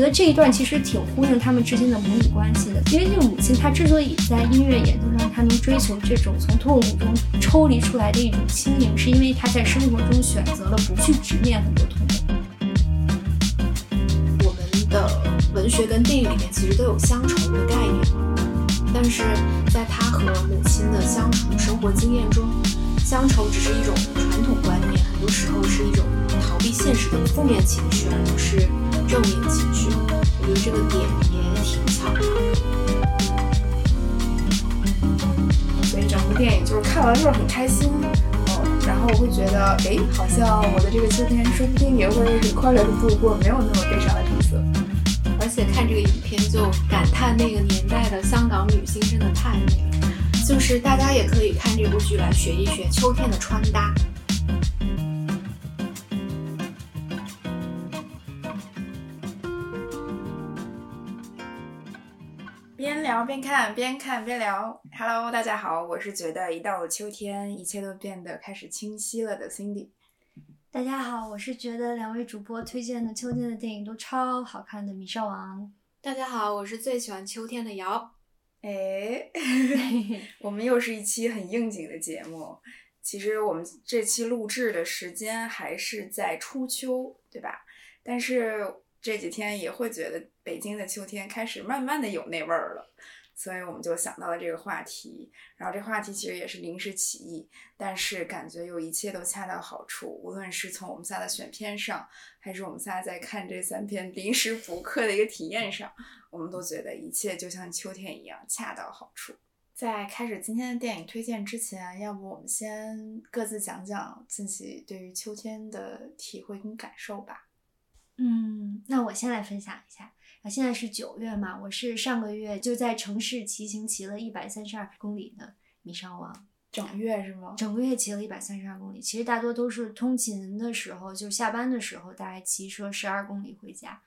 觉得这一段其实挺呼应他们之间的母女关系的，因为这个母亲她之所以在音乐演奏上她能追求这种从痛苦中抽离出来的一种轻盈，是因为她在生活中选择了不去直面很多痛苦。我们的文学跟电影里面其实都有乡愁的概念，但是在他和母亲的相处生活经验中，乡愁只是一种传统观念，很多时候是一种逃避现实的负面情绪，而不是正面情绪。我觉得这个点也挺巧的。所以整部电影就是看完就是很开心，嗯，然后我会觉得，哎，好像我的这个秋天说不定也会很快乐的度过，没有那么悲伤的景色。而且看这个影片就感叹那个年代的香港女星真的太美了。就是大家也可以看这部剧来学一学秋天的穿搭。边看，边看边聊。Hello，大家好，我是觉得一到了秋天，一切都变得开始清晰了的 Cindy。大家好，我是觉得两位主播推荐的秋天的电影都超好看的米少王。大家好，我是最喜欢秋天的瑶。哎，我们又是一期很应景的节目。其实我们这期录制的时间还是在初秋，对吧？但是这几天也会觉得北京的秋天开始慢慢的有那味儿了，所以我们就想到了这个话题。然后这话题其实也是临时起意，但是感觉又一切都恰到好处。无论是从我们仨的选片上，还是我们仨在看这三篇临时补课的一个体验上，我们都觉得一切就像秋天一样恰到好处。在开始今天的电影推荐之前，要不我们先各自讲讲自己对于秋天的体会跟感受吧。嗯，那我先来分享一下。啊，现在是九月嘛，我是上个月就在城市骑行骑了一百三十二公里的米烧王。整月是吗？整个月骑了一百三十二公里，其实大多都是通勤的时候，就下班的时候，大概骑车十二公里回家。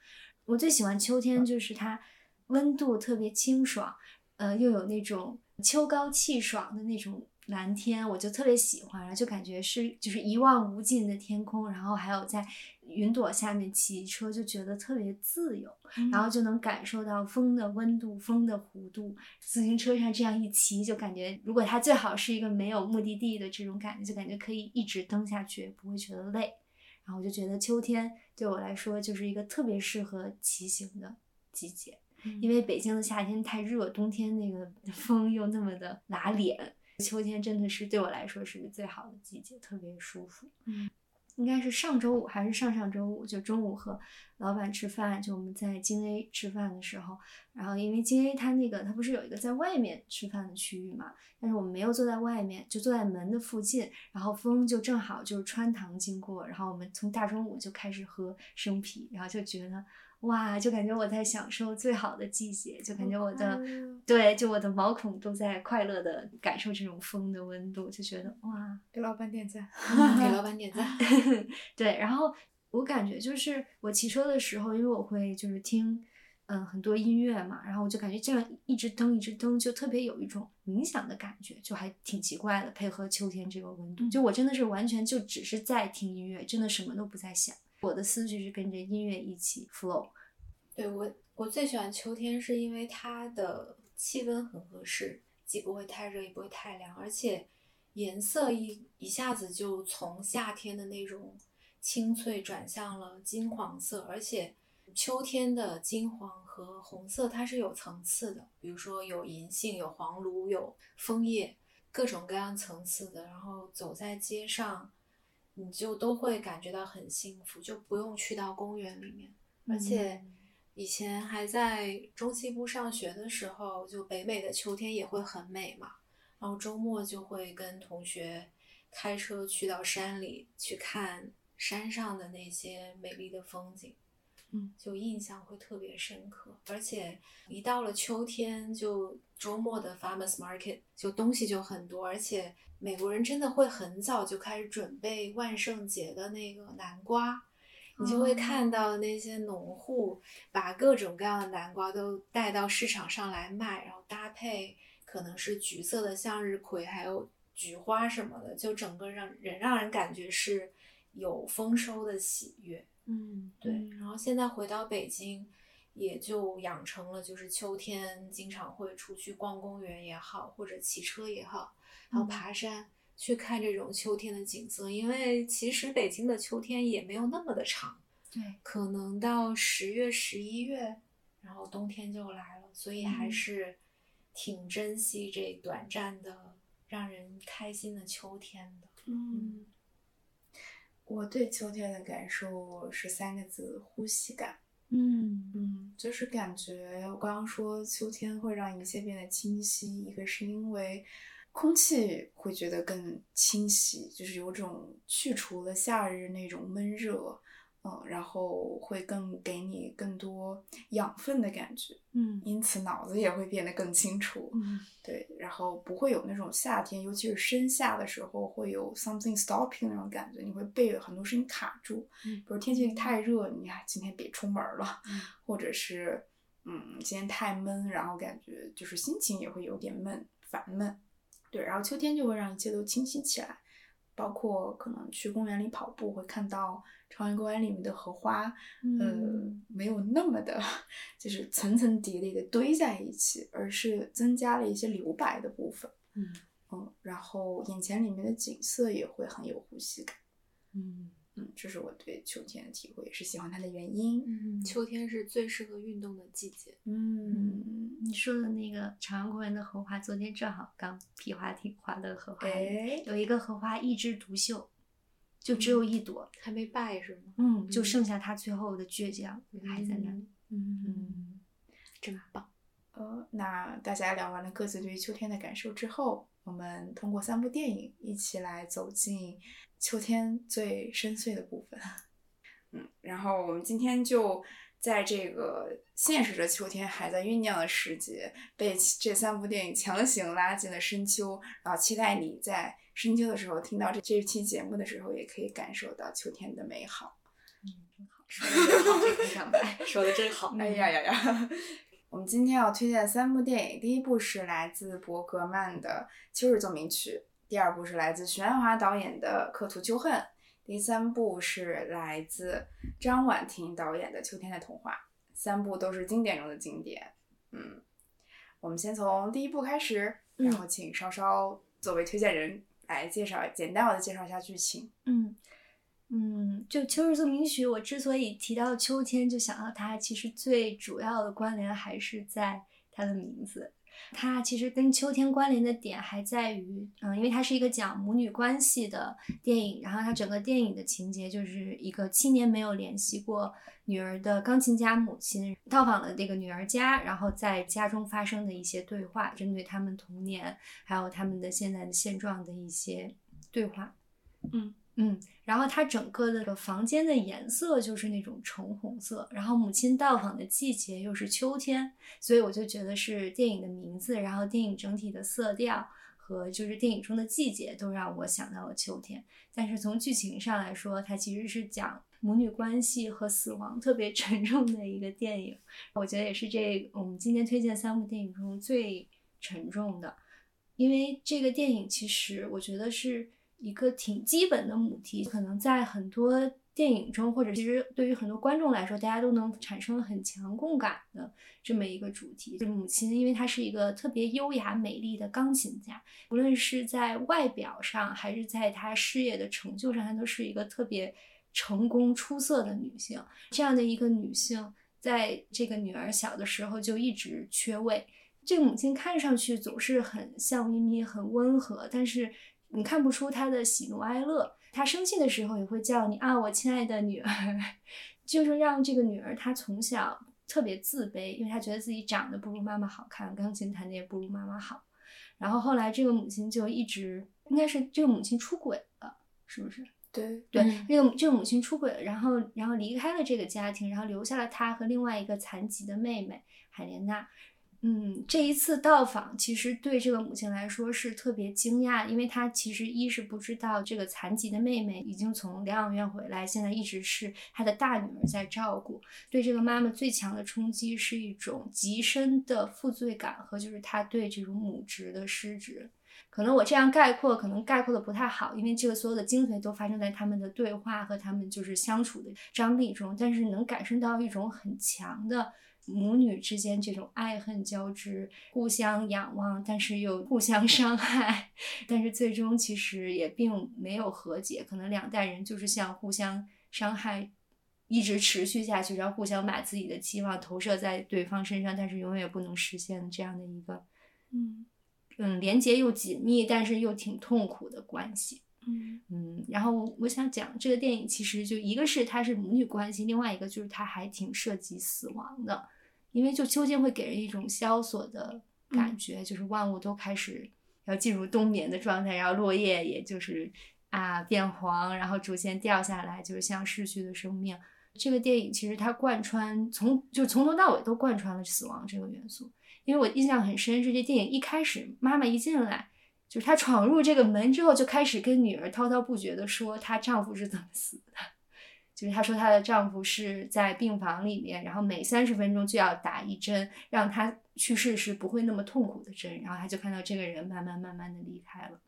我最喜欢秋天，就是它温度特别清爽，呃，又有那种秋高气爽的那种蓝天，我就特别喜欢，然后就感觉是就是一望无尽的天空，然后还有在云朵下面骑车，就觉得特别自由，然后就能感受到风的温度、风的弧度。自行车上这样一骑，就感觉如果它最好是一个没有目的地的这种感觉，就感觉可以一直蹬下去，不会觉得累。然后我就觉得秋天对我来说就是一个特别适合骑行的季节。因为北京的夏天太热，冬天那个 风又那么的拉脸，秋天真的是对我来说是最好的季节，特别舒服。嗯，应该是上周五还是上上周五，就中午和老板吃饭，就我们在京 A 吃饭的时候，然后因为京 A 它那个它不是有一个在外面吃饭的区域嘛，但是我们没有坐在外面，就坐在门的附近，然后风就正好就是穿堂经过，然后我们从大中午就开始喝生啤，然后就觉得。哇，就感觉我在享受最好的季节，就感觉我的对，就我的毛孔都在快乐的感受这种风的温度，就觉得哇，给老板点赞，给老 板点赞。对，然后我感觉就是我骑车的时候，因为我会就是听嗯很多音乐嘛，然后我就感觉这样一直蹬一直蹬，就特别有一种冥想的感觉，就还挺奇怪的，配合秋天这个温度，就我真的是完全就只是在听音乐，真的什么都不在想。我的思绪是跟着音乐一起 flow。对我，我最喜欢秋天，是因为它的气温很合适，既不会太热，也不会太凉，而且颜色一一下子就从夏天的那种青翠转向了金黄色，而且秋天的金黄和红色它是有层次的，比如说有银杏、有黄芦、有枫叶，各种各样层次的，然后走在街上。你就都会感觉到很幸福，就不用去到公园里面。而且以前还在中西部上学的时候，就北美的秋天也会很美嘛。然后周末就会跟同学开车去到山里去看山上的那些美丽的风景，嗯，就印象会特别深刻。而且一到了秋天，就周末的 farmers market 就东西就很多，而且。美国人真的会很早就开始准备万圣节的那个南瓜，你就会看到那些农户把各种各样的南瓜都带到市场上来卖，然后搭配可能是橘色的向日葵，还有菊花什么的，就整个让人让人感觉是有丰收的喜悦。嗯，对。然后现在回到北京，也就养成了就是秋天经常会出去逛公园也好，或者骑车也好，然后爬山去看这种秋天的景色。因为其实北京的秋天也没有那么的长，对，可能到十月、十一月，然后冬天就来了，所以还嗯是挺珍惜这短暂的让人开心的秋天的。嗯，我对秋天的感受是三个字：呼吸感。嗯嗯，就是感觉我刚刚说秋天会让一切变得清晰，一个是因为空气会觉得更清晰，就是有种去除了夏日那种闷热，嗯，然后会更给你更多养分的感觉，嗯因此脑子也会变得更清楚。嗯对，然后不会有那种夏天，尤其是深夏的时候，会有 something stopping 那种感觉，你会被很多事情卡住。嗯比如天气太热，你还今天别出门了，嗯 或者是嗯今天太闷，然后感觉就是心情也会有点闷烦闷。对，然后秋天就会让一切都清晰起来，包括可能去公园里跑步会看到朝阳公园里面的荷花，嗯呃，没有那么的，就是层层叠叠的堆在一起，而是增加了一些留白的部分。嗯嗯，然后眼前里面的景色也会很有呼吸感。嗯嗯，这是我对秋天的体会，也是喜欢它的原因。嗯，秋天是最适合运动的季节。嗯，你说的那个朝阳公园的荷花，昨天正好刚皮划艇划的荷花，哎，有一个荷花一枝独秀，就只有一朵，还没败是吗？嗯，就嗯剩下它最后的倔强还在那里。嗯嗯，真棒。呃，那大家聊完了各自对于秋天的感受之后，我们通过三部电影一起来走进秋天最深邃的部分。嗯，然后我们今天就在这个现实的秋天还在酝酿的时节，被这三部电影强行拉进了深秋，然后期待你在深秋的时候听到这这期节目的时候，也可以感受到秋天的美好。说的真好，这个上白。说的真好。哎呀呀呀！我们今天要推荐三部电影，第一部是来自伯格曼的《秋日奏鸣曲》，第二部是来自徐安华导演的《刻图秋恨》，第三部是来自张婉婷导演的《秋天的童话》。三部都是经典中的经典。嗯，我们先从第一部开始，嗯然后请稍稍作为推荐人来介绍，简单的介绍一下剧情。嗯嗯，就《秋日奏鸣曲》，我之所以提到秋天，就想到它，其实最主要的关联还是在它的名字。它其实跟秋天关联的点还在于，嗯，因为它是一个讲母女关系的电影，然后它整个电影的情节就是一个七年没有联系过女儿的钢琴家母亲到访了这个女儿家，然后在家中发生的一些对话，针对他们童年还有他们的现在的现状的一些对话。嗯嗯，然后它整个的个房间的颜色就是那种橙红色，然后母亲到访的季节又是秋天，所以我就觉得是电影的名字，然后电影整体的色调和就是电影中的季节都让我想到了秋天。但是从剧情上来说，它其实是讲母女关系和死亡特别 沉重的一个电影，我觉得也是这我们今天推荐三部电影中最沉重的，因为这个电影其实我觉得是。一个挺基本的母题，可能在很多电影中，或者其实对于很多观众来说，大家都能产生很强共感的这么一个主题。这母亲，因为她是一个特别优雅美丽的钢琴家，无论是在外表上，还是在她事业的成就上，她都是一个特别成功出色的女性。这样的一个女性，在这个女儿小的时候就一直缺位。这个母亲看上去总是很笑眯眯、很温和，但是。你看不出他的喜怒哀乐，他生气的时候也会叫你啊，我亲爱的女儿，就是让这个女儿她从小特别自卑，因为她觉得自己长得不如妈妈好看，钢琴弹的也不如妈妈好。然后后来这个母亲就一直，应该是这个母亲出轨了，是不是？对对，嗯这个这个母亲出轨了，然后然后离开了这个家庭，然后留下了她和另外一个残疾的妹妹海莲娜。嗯，这一次到访其实对这个母亲来说是特别惊讶，因为她其实一是不知道这个残疾的妹妹已经从疗养院回来，现在一直是她的大女儿在照顾。对这个妈妈最强的冲击是一种极深的负罪感和就是她对这种母职的失职。可能我这样概括，可能概括的不太好，因为这个所有的精髓都发生在他们的对话和他们就是相处的张力中，但是能感受到一种很强的。母女之间这种爱恨交织，互相仰望，但是又互相 伤害，但是最终其实也并没有和解，可能两代人就是像互相伤害，一直持续下去，然后互相把自己的期望投射在对方身上，但是永远不能实现这样的一个，嗯嗯，连接又紧密，但是又挺痛苦的关系。嗯嗯，然后我想讲这个电影，其实就一个是它是母女关系，另外一个就是它还挺涉及死亡的，因为就秋天会给人一种萧索的感觉，就是万物都开始要进入冬眠的状态，然后落叶也就是啊变黄，然后逐渐掉下来，就是像逝去的生命。这个电影其实它贯穿从就从头到尾都贯穿了死亡这个元素，因为我印象很深是这电影一开始妈妈一进来。就是她闯入这个门之后，就开始跟女儿滔滔不绝的说她丈夫是怎么死的。就是她说她的丈夫是在病房里面，然后每三十分钟就要打一针，让她去世时不会那么痛苦的针。然后她就看到这个人慢慢慢慢的离开了。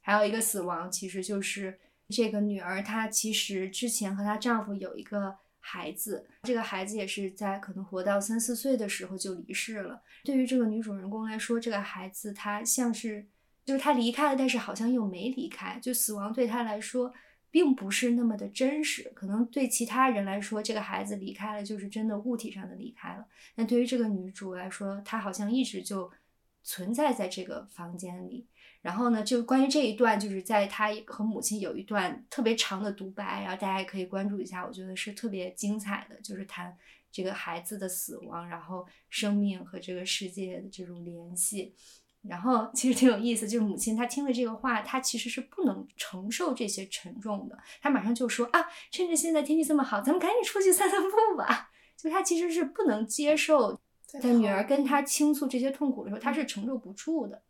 还有一个死亡，其实就是这个女儿，她其实之前和她丈夫有一个孩子，这个孩子也是在可能活到三四岁的时候就离世了。对于这个女主人公来说，这个孩子她像是。就是他离开了，但是好像又没离开。就死亡对他来说，并不是那么的真实。可能对其他人来说，这个孩子离开了，就是真的物体上的离开了。但对于这个女主来说，她好像一直就存在在这个房间里。然后呢，就关于这一段，就是在她和母亲有一段特别长的独白，然后大家也可以关注一下，我觉得是特别精彩的，就是谈这个孩子的死亡，然后生命和这个世界的这种联系。然后其实挺有意思，就是母亲她听了这个话，她其实是不能承受这些沉重的，她马上就说啊，趁着现在天气这么好，咱们赶紧出去散散步吧。就她其实是不能接受，在女儿跟她倾诉这些痛苦的时候，她是承受不住的。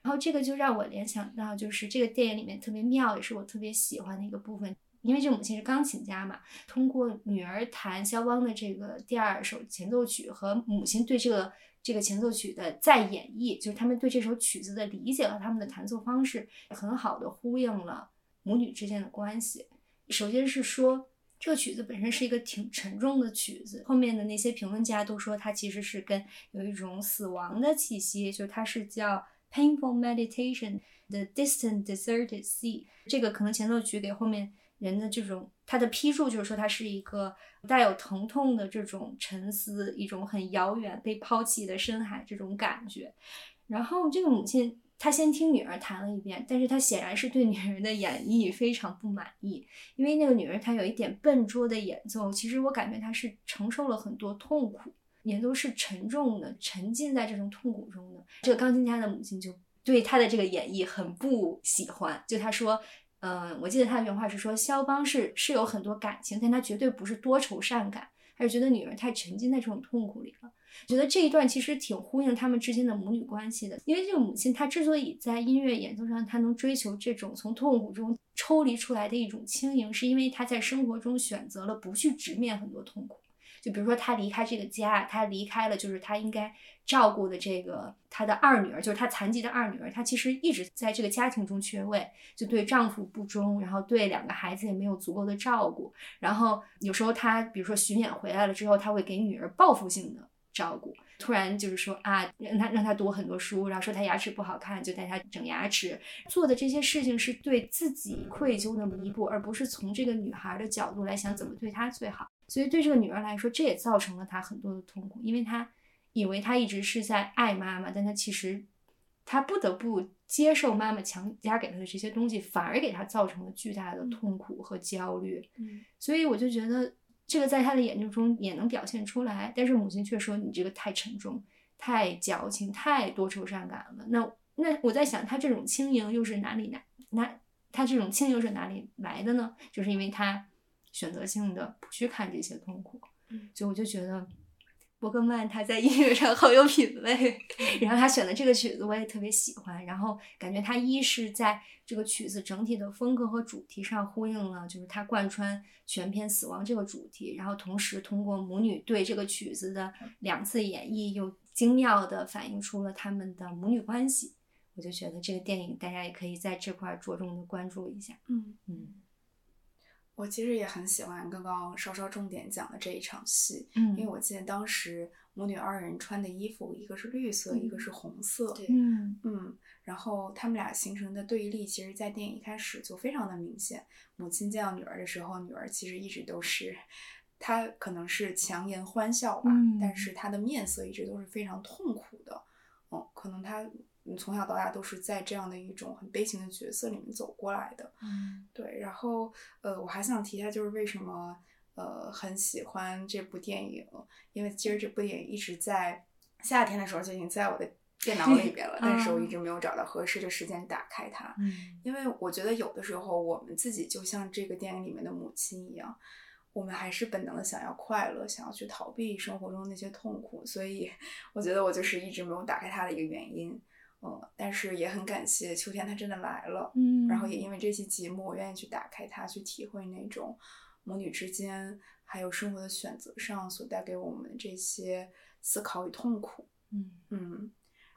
然后这个就让我联想到，就是这个电影里面特别妙，也是我特别喜欢的一个部分，因为这母亲是钢琴家嘛，通过女儿弹肖邦的这个第二首前奏曲和母亲对这个。这个前奏曲的再演绎，就是他们对这首曲子的理解和他们的弹奏方式，很好的呼应了母女之间的关系。首先是说，这个曲子本身是一个挺沉重的曲子，后面的那些评论家都说它其实是跟有一种死亡的气息，就是它是叫 Painful Meditation the Distant Deserted Sea。这个可能前奏曲给后面人的这种。他的批注就是说，他是一个带有疼痛的这种沉思，一种很遥远被抛弃的深海这种感觉。然后这个母亲，她先听女儿弹了一遍，但是她显然是对女儿的演绎非常不满意，因为那个女儿她有一点笨拙的演奏，其实我感觉她是承受了很多痛苦，演奏是沉重的，沉浸在这种痛苦中的。这个钢琴家的母亲就对她的这个演绎很不喜欢，就她说。嗯，我记得他的原话是说，肖邦是是有很多感情，但他绝对不是多愁善感，还是觉得女儿太沉浸在这种痛苦里了。觉得这一段其实挺呼应他们之间的母女关系的，因为这个母亲她之所以在音乐演奏上，她能追求这种从痛苦中抽离出来的一种轻盈，是因为她在生活中选择了不去直面很多痛苦。就比如说，她离开这个家，她离开了就是她应该照顾的这个她的二女儿，就是她残疾的二女儿。她其实一直在这个家庭中缺位，就对丈夫不忠，然后对两个孩子也没有足够的照顾。然后有时候她，比如说巡演回来了之后，她会给女儿报复性的照顾。突然就是说啊，让她让她读很多书，然后说她牙齿不好看，就带她整牙齿。做的这些事情是对自己愧疚的弥补，而不是从这个女孩的角度来想怎么对她最好。所以对这个女儿来说，这也造成了她很多的痛苦，因为她以为她一直是在爱妈妈，但她其实她不得不接受妈妈强加给她的这些东西，反而给她造成了巨大的痛苦和焦虑。嗯，所以我就觉得这个在她的眼睛中也能表现出来，但是母亲却说你这个太沉重、太矫情、太多愁善感了。那那我在想，她这种轻盈又是哪里来？那她这种轻盈是哪里来的呢？就是因为她。选择性的不去看这些痛苦，所以我就觉得伯格曼他在音乐上好有品味，然后他选的这个曲子我也特别喜欢，然后感觉他一是在这个曲子整体的风格和主题上呼应了，就是他贯穿全篇死亡这个主题，然后同时通过母女对这个曲子的两次演绎，又精妙的反映出了他们的母女关系，我就觉得这个电影大家也可以在这块着重的关注一下，嗯。嗯。我其实也很喜欢刚刚稍稍重点讲的这一场戏，嗯，因为我记得当时母女二人穿的衣服，一个是绿色，一个是红色。对嗯嗯，然后他们俩形成的对立，其实，在电影一开始就非常的明显。母亲见到女儿的时候，女儿其实一直都是，她可能是强颜欢笑吧，嗯但是她的面色一直都是非常痛苦的。嗯，可能她嗯从小到大都是在这样的一种很悲情的角色里面走过来的。嗯对，然后呃，我还想提一下，就是为什么呃很喜欢这部电影，因为其实这部电影一直在夏天的时候就已经在我的电脑里边了，但是我一直没有找到合适的时间打开它，嗯因为我觉得有的时候我们自己就像这个电影里面的母亲一样。我们还是本能的想要快乐，想要去逃避生活中那些痛苦，所以 我觉得我就是一直没有打开它的一个原因。嗯，但是也很感谢秋天，它真的来了。嗯，然后也因为这期节目，我愿意去打开它，去体会那种母女之间，还有生活的选择上所带给我们的这些思考与痛苦。嗯嗯，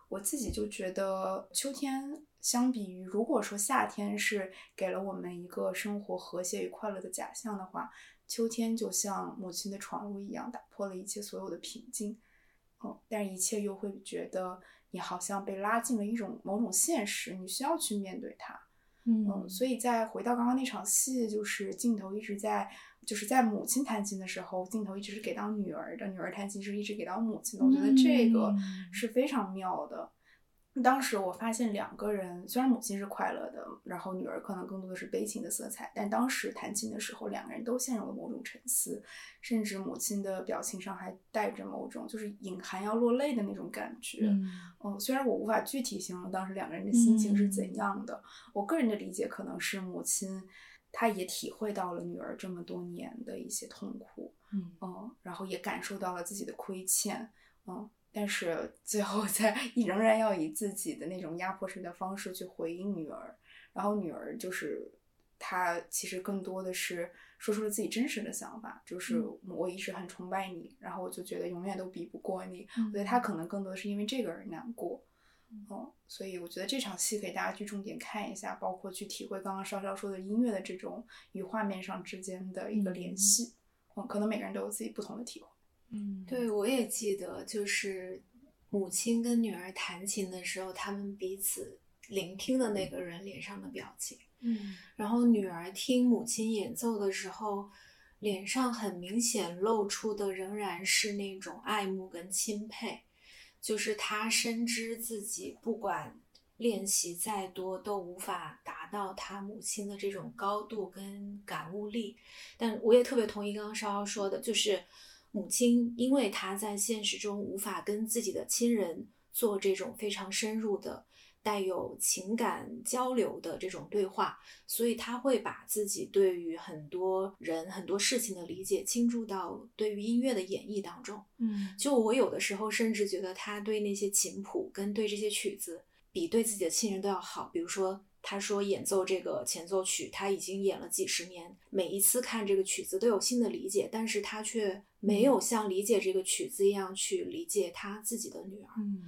我自己就觉得秋天相比于如果说夏天是给了我们一个生活和谐与快乐的假象的话，秋天就像母亲的闯入一样，打破了一切所有的平静。嗯，但是一切又会觉得你好像被拉进了一种某种现实，你需要去面对它。嗯，嗯，所以再回到刚刚那场戏，就是镜头一直在，就是在母亲弹琴的时候，镜头一直是给到女儿的，女儿弹琴是一直给到母亲的。我觉得这个嗯是非常妙的。当时我发现两个人，虽然母亲是快乐的，然后女儿可能更多的是悲情的色彩，但当时弹琴的时候，两个人都陷入了某种沉思，甚至母亲的表情上还带着某种就是隐含要落泪的那种感觉。嗯嗯，虽然我无法具体形容当时两个人的心情是嗯怎样的，我个人的理解可能是母亲，她也体会到了女儿这么多年的一些痛苦，嗯嗯，然后也感受到了自己的亏欠，嗯，但是最后在仍然要以自己的那种压迫式的方式去回应女儿，然后女儿就是她其实更多的是说出了自己真实的想法，就是嗯我一直很崇拜你，然后我就觉得永远都比不过你，嗯我觉得她可能更多的是因为这个而难过。嗯，所以我觉得这场戏给大家去重点看一下，包括去体会刚刚稍稍说的音乐的这种与画面上之间的一个联嗯系。嗯，可能每个人都有自己不同的体会。嗯，对，我也记得，就是母亲跟女儿弹琴的时候，他们彼此聆听的那个人脸上的表情。嗯然后女儿听母亲演奏的时候，脸上很明显露出的仍然是那种爱慕跟钦佩，就是她深知自己不管练习再多，都无法达到她母亲的这种高度跟感悟力。但我也特别同意刚刚稍稍说的，就是母亲因为她在现实中无法跟自己的亲人做这种非常深入的。带有情感交流的这种对话，所以她会把自己对于很多人、很多事情的理解倾注到对于音乐的演绎当中。嗯就我有的时候甚至觉得她对那些琴谱跟对这些曲子，比对自己的亲人都要好。比如说，他说演奏这个前奏曲，他已经演了几十年，每一次看这个曲子都有新的理解，但是他却没有像理解这个曲子一样去理解他自己的女儿。嗯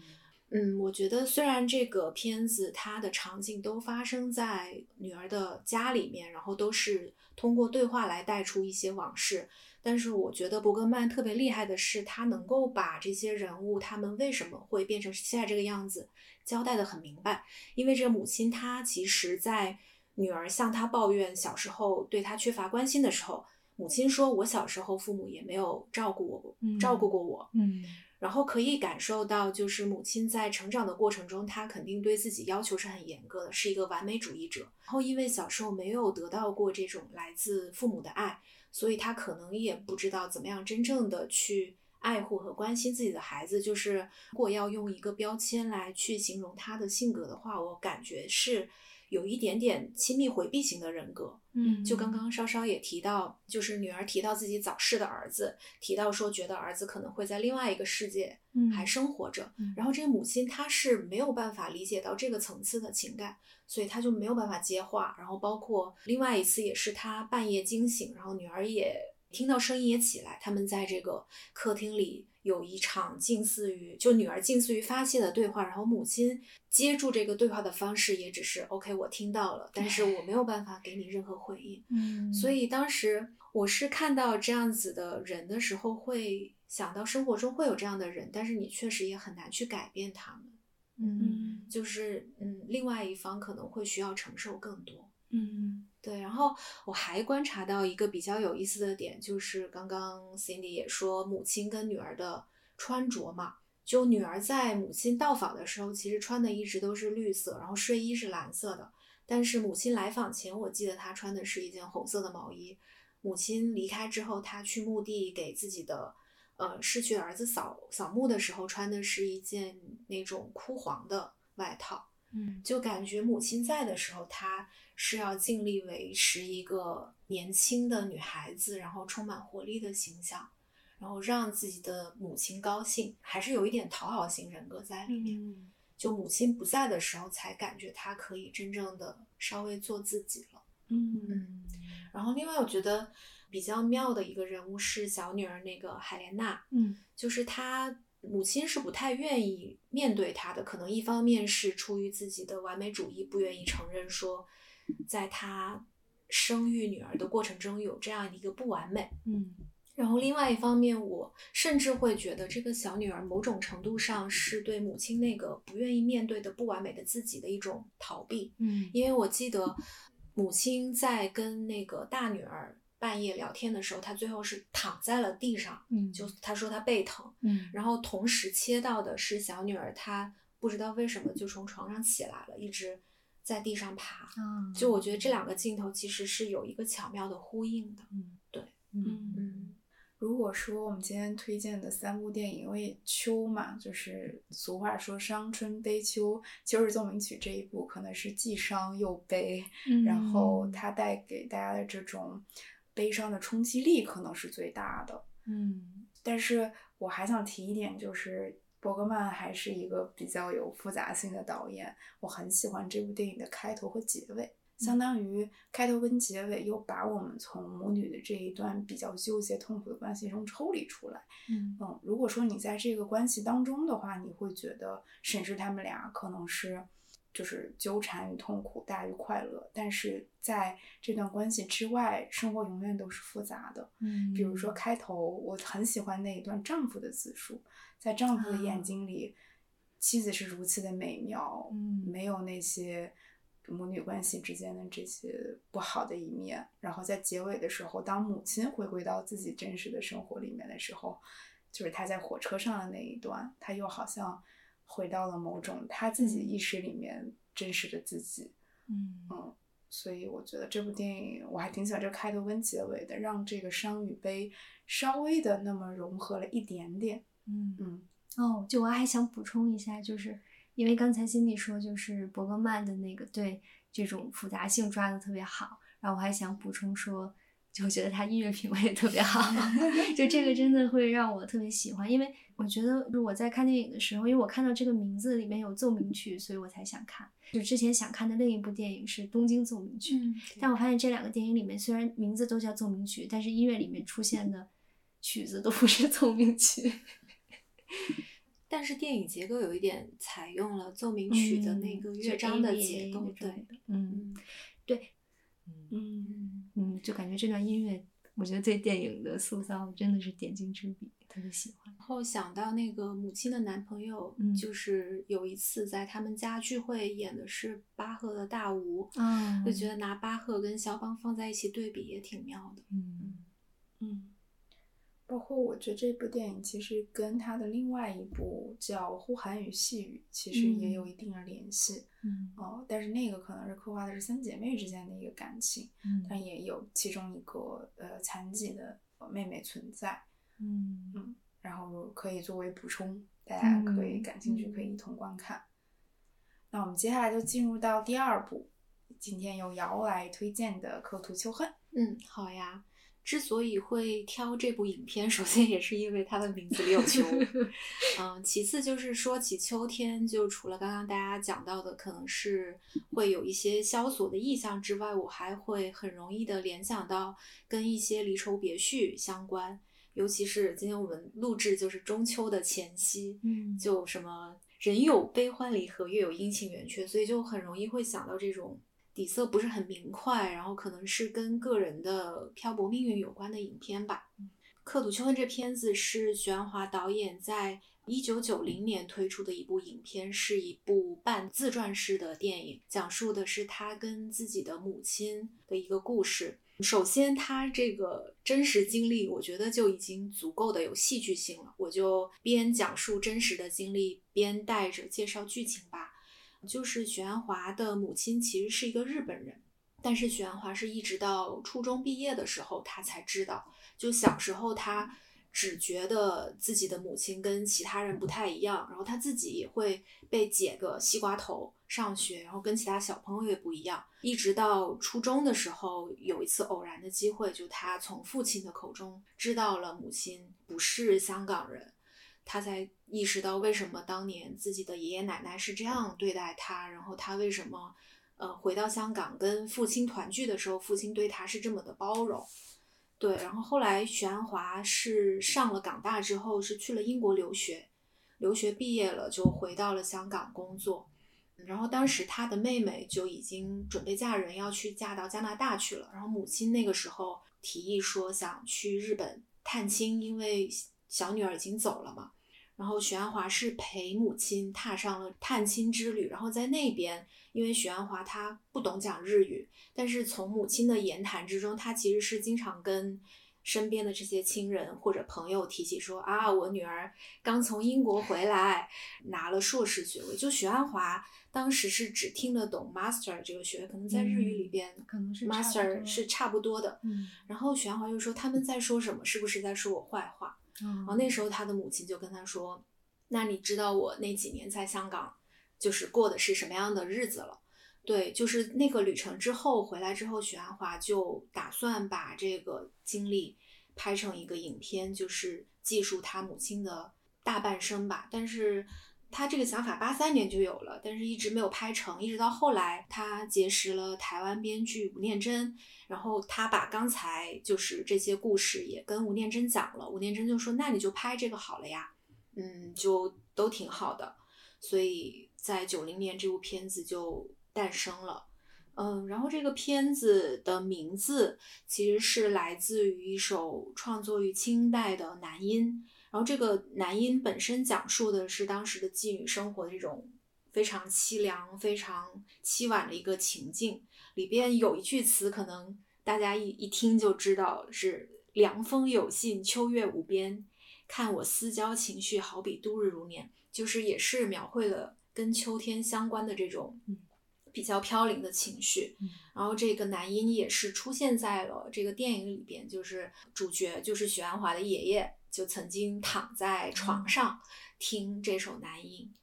嗯，我觉得虽然这个片子它的场景都发生在女儿的家里面，然后都是通过对话来带出一些往事，但是我觉得伯格曼特别厉害的是，他能够把这些人物他们为什么会变成现在这个样子交代的很明白。因为这个母亲她其实，在女儿向她抱怨小时候对她缺乏关心的时候，母亲说：“我小时候父母也没有照顾我，嗯照顾过我。”嗯然后可以感受到，就是母亲在成长的过程中，她肯定对自己要求是很严格的，是一个完美主义者。然后因为小时候没有得到过这种来自父母的爱，所以她可能也不知道怎么样真正的去爱护和关心自己的孩子。就是如果要用一个标签来去形容他的性格的话，我感觉是有一点点亲密回避型的人格。嗯，就刚刚稍稍也提到，就是女儿提到自己早逝的儿子，提到说觉得儿子可能会在另外一个世界嗯还生活着，嗯然后这个母亲她是没有办法理解到这个层次的情感，所以她就没有办法接话。然后包括另外一次也是她半夜惊醒，然后女儿也听到声音也起来，他们在这个客厅里有一场近似于就女儿近似于发泄的对话，然后母亲接住这个对话的方式也只是 OK，我听到了，但是我没有办法给你任何回应。嗯，所以当时我是看到这样子的人的时候，会想到生活中会有这样的人，但是你确实也很难去改变他们。嗯就是嗯，另外一方可能会需要承受更多。嗯对，然后我还观察到一个比较有意思的点，就是刚刚 Cindy 也说母亲跟女儿的穿着嘛，就女儿在母亲到访的时候，其实穿的一直都是绿色，然后睡衣是蓝色的。但是母亲来访前，我记得她穿的是一件红色的毛衣。母亲离开之后，她去墓地给自己的呃逝去儿子扫扫墓的时候，穿的是一件那种枯黄的外套。嗯就感觉母亲在的时候，她是要尽力维持一个年轻的女孩子，然后充满活力的形象，然后让自己的母亲高兴，还是有一点讨好型人格在里面。嗯就母亲不在的时候，才感觉她可以真正的稍微做自己了。嗯然后另外，我觉得比较妙的一个人物是小女儿那个海莲娜，嗯就是她母亲是不太愿意面对她的，可能一方面是出于自己的完美主义，不愿意承认说，在她生育女儿的过程中有这样一个不完美。嗯然后另外一方面，我甚至会觉得这个小女儿某种程度上是对母亲那个不愿意面对的不完美的自己的一种逃避。嗯因为我记得母亲在跟那个大女儿半夜聊天的时候，她最后是躺在了地上，嗯就她说她背疼，嗯然后同时切到的是小女儿，她不知道为什么就从床上起来了，一直在地上爬。嗯就我觉得这两个镜头其实是有一个巧妙的呼应的。嗯对嗯嗯如果说我们今天推荐的三部电影，因为秋嘛，就是俗话说伤春悲秋，《秋日奏鸣曲》这一部可能是既伤又悲，嗯然后它带给大家的这种悲伤的冲击力可能是最大的。嗯但是我还想提一点，就是伯格曼还是一个比较有复杂性的导演，我很喜欢这部电影的开头和结尾。相当于开头跟结尾又把我们从母女的这一段比较纠结、痛苦的关系中抽离出来。嗯嗯，如果说你在这个关系当中的话，你会觉得审视他们俩可能是就是纠缠与痛苦大于快乐，但是在这段关系之外，生活永远都是复杂的。嗯比如说开头，我很喜欢那一段丈夫的自述，在丈夫的眼啊睛里，妻子是如此的美妙，嗯没有那些母女关系之间的这些不好的一面。然后在结尾的时候，当母亲回归到自己真实的生活里面的时候，就是她在火车上的那一段，她又好像回到了某种他自己意识里面真实的自己。嗯嗯，所以我觉得这部电影我还挺喜欢这个开头跟结尾的，让这个伤与悲稍微的那么融合了一点点。嗯嗯哦，就我还想补充一下，就是因为刚才辛迪说，就是伯格曼的那个对这种复杂性抓的特别好，然后我还想补充说，就我觉得他音乐品味也特别好，就这个真的会让我特别喜欢，因为我觉得就我在看电影的时候，因为我看到这个名字里面有奏鸣曲，所以我才想看。就之前想看的另一部电影是《东京奏鸣曲》，嗯，但我发现这两个电影里面虽然名字都叫奏鸣曲，但是音乐里面出现的曲子都不是奏鸣曲。但是电影结构有一点采用了奏鸣曲的那个嗯乐章的结构，对，嗯嗯对，嗯嗯嗯，就感觉这段音乐，我觉得对电影的塑造真的是点睛之笔，特别喜欢。然后想到那个母亲的男朋友，嗯就是有一次在他们家聚会演的是巴赫的大无，嗯就觉得拿巴赫跟肖邦放在一起对比也挺妙的。嗯嗯，包括我觉得这部电影其实跟他的另外一部叫《呼喊与细雨》其实也有一定的联系。嗯哦，但是那个可能是刻画的是三姐妹之间的一个感情，嗯但也有其中一个呃残疾的妹妹存在。嗯嗯，然后可以作为补充，大家可以嗯感兴趣可以一同观看。那我们接下来就进入到第二部，今天由瑶来推荐的《刻图秋恨》。嗯，好呀。之所以会挑这部影片，首先也是因为它的名字里有秋，嗯，其次就是说起秋天，就除了刚刚大家讲到的，可能是会有一些萧索的意象之外，我还会很容易的联想到跟一些离愁别绪相关，尤其是今天我们录制就是中秋的前夕，嗯。就什么人有悲欢离合，月有阴晴圆缺，所以就很容易会想到这种底色不是很明快，然后可能是跟个人的漂泊命运有关的影片吧。刻骨秋恨》这片子是徐安华导演在一九九零年推出的一部影片，是一部半自传式的电影，讲述的是他跟自己的母亲的一个故事。首先，他这个真实经历，我觉得就已经足够的有戏剧性了。我就边讲述真实的经历，边带着介绍剧情吧。就是许鞍华的母亲其实是一个日本人，但是许鞍华是一直到初中毕业的时候，他才知道。就小时候他只觉得自己的母亲跟其他人不太一样，然后他自己也会被剪个西瓜头上学，然后跟其他小朋友也不一样。一直到初中的时候，有一次偶然的机会，就他从父亲的口中知道了母亲不是香港人。他才意识到为什么当年自己的爷爷奶奶是这样对待他，然后他为什么，呃，回到香港跟父亲团聚的时候，父亲对他是这么的包容。对，然后后来徐安华是上了港大之后是去了英国留学，留学毕业了就回到了香港工作，然后当时他的妹妹就已经准备嫁人要去嫁到加拿大去了，然后母亲那个时候提议说想去日本探亲，因为小女儿已经走了嘛。然后许鞍华是陪母亲踏上了探亲之旅，然后在那边，因为许鞍华他不懂讲日语，但是从母亲的言谈之中，他其实是经常跟身边的这些亲人或者朋友提起说啊，我女儿刚从英国回来，拿了硕士学位。就许鞍华当时是只听得懂 master 这个学位，可能在日语里边，可能是 master 是差不多的。嗯，然后许鞍华就说他们在说什么，是不是在说我坏话？然后那时候他的母亲就跟他说：“那你知道我那几年在香港就是过的是什么样的日子了？对，就是那个旅程之后回来之后，许鞍华就打算把这个经历拍成一个影片，就是记述他母亲的大半生吧。但是他这个想法八三年就有了，但是一直没有拍成，一直到后来他结识了台湾编剧吴念真。”然后他把刚才就是这些故事也跟吴念真讲了，吴念真就说：“那你就拍这个好了呀。”嗯，就都挺好的。所以在九零年这部片子就诞生了。嗯，然后这个片子的名字其实是来自于一首创作于清代的男音。然后这个男音本身讲述的是当时的妓女生活的这种非常凄凉、非常凄婉的一个情境。里边有一句词，可能大家一一听就知道是“凉风有信，秋月无边，看我思交情绪，好比度日如年”，就是也是描绘了跟秋天相关的这种比较飘零的情绪。然后这个男音也是出现在了这个电影里边，就是主角就是许鞍华的爷爷，就曾经躺在床上听这首男音。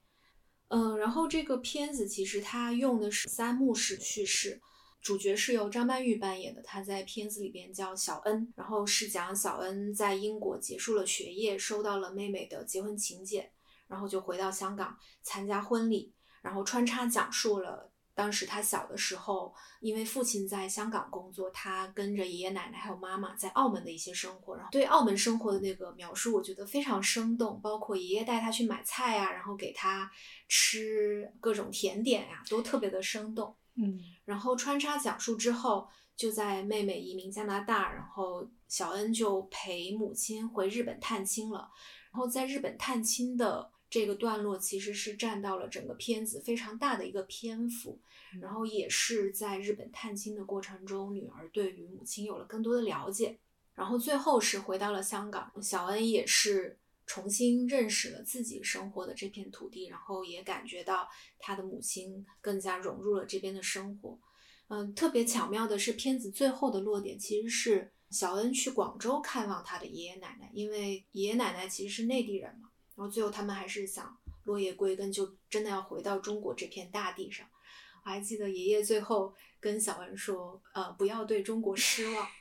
嗯，然后这个片子其实它用的是三幕式叙事。主角是由张曼玉扮演的，她在片子里边叫小恩，然后是讲小恩在英国结束了学业，收到了妹妹的结婚请柬，然后就回到香港参加婚礼，然后穿插讲述了当时他小的时候，因为父亲在香港工作，他跟着爷爷奶奶还有妈妈在澳门的一些生活，然后对澳门生活的那个描述，我觉得非常生动，包括爷爷带他去买菜呀，然后给他吃各种甜点呀，都特别的生动。嗯，然后穿插讲述之后，就在妹妹移民加拿大，然后小恩就陪母亲回日本探亲了。然后在日本探亲的这个段落，其实是占到了整个片子非常大的一个篇幅。然后也是在日本探亲的过程中，女儿对于母亲有了更多的了解。然后最后是回到了香港，小恩也是。重新认识了自己生活的这片土地，然后也感觉到他的母亲更加融入了这边的生活。嗯，特别巧妙的是，片子最后的落点其实是小恩去广州看望他的爷爷奶奶，因为爷爷奶奶其实是内地人嘛。然后最后他们还是想落叶归根，就真的要回到中国这片大地上。我还记得爷爷最后跟小文说：“呃，不要对中国失望。”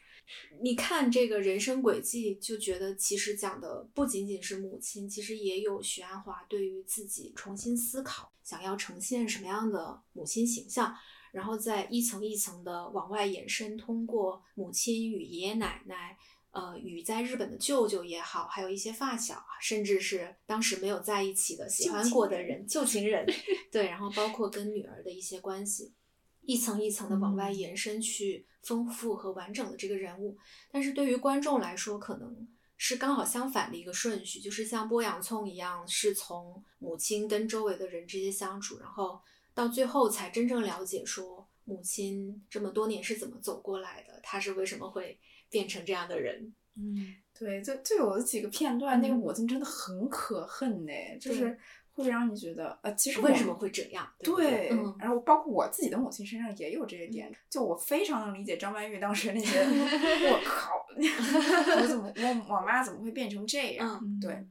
你看这个人生轨迹，就觉得其实讲的不仅仅是母亲，其实也有徐安华对于自己重新思考，想要呈现什么样的母亲形象，然后再一层一层的往外延伸，通过母亲与爷爷奶奶，呃，与在日本的舅舅也好，还有一些发小，甚至是当时没有在一起的喜欢过的人，旧情人，对，然后包括跟女儿的一些关系。一层一层的往外延伸，去丰富和完整的这个人物，但是对于观众来说，可能是刚好相反的一个顺序，就是像剥洋葱一样，是从母亲跟周围的人之间相处，然后到最后才真正了解说母亲这么多年是怎么走过来的，她是为什么会变成这样的人。嗯，对，就就有几个片段，那个嗯母亲真的很可恨呢，就是会让你觉得，呃，其实为什么会这样？对不对，嗯然后包括我自己的母亲身上也有这一点，就我非常能理解张曼玉当时那些，我靠，我怎么我我妈怎么会变成这样？嗯对。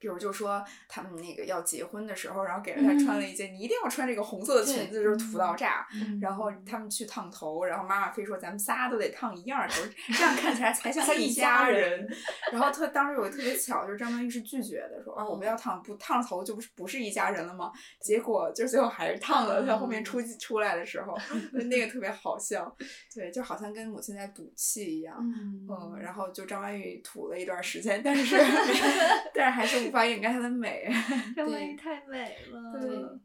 对，比如就说他们那个要结婚的时候，然后给了他穿了一件，你一定要穿这个红色的裙子，就是土到炸。嗯然后他们去烫头，然后妈妈非说咱们仨都得烫一样头，这样看起来才像 像一一家家人然后特当时有个特别巧，就是张曼玉是拒绝的，说啊我不嗯要烫，不烫头就不是不是一家人了吗？结果就最后还是烫了。她后面嗯出出来的时候，那个特别好笑，对，就好像跟母亲在赌气一样。嗯嗯，然后就张曼玉吐了一段时间，但是 但是还是无法掩盖她的美。张曼玉太美了。对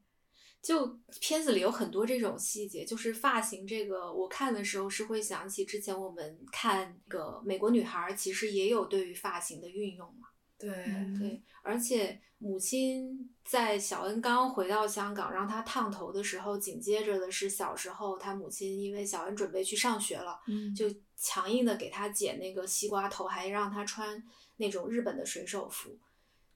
就片子里有很多这种细节，就是发型这个，我看的时候是会想起之前我们看那个《美国女孩》，其实也有对于发型的运用嘛。对嗯对，而且母亲在小恩刚回到香港让她烫头的时候，紧接着的是小时候她母亲因为小恩准备去上学了，嗯，就强硬的给她剪那个西瓜头，还让她穿那种日本的水手服，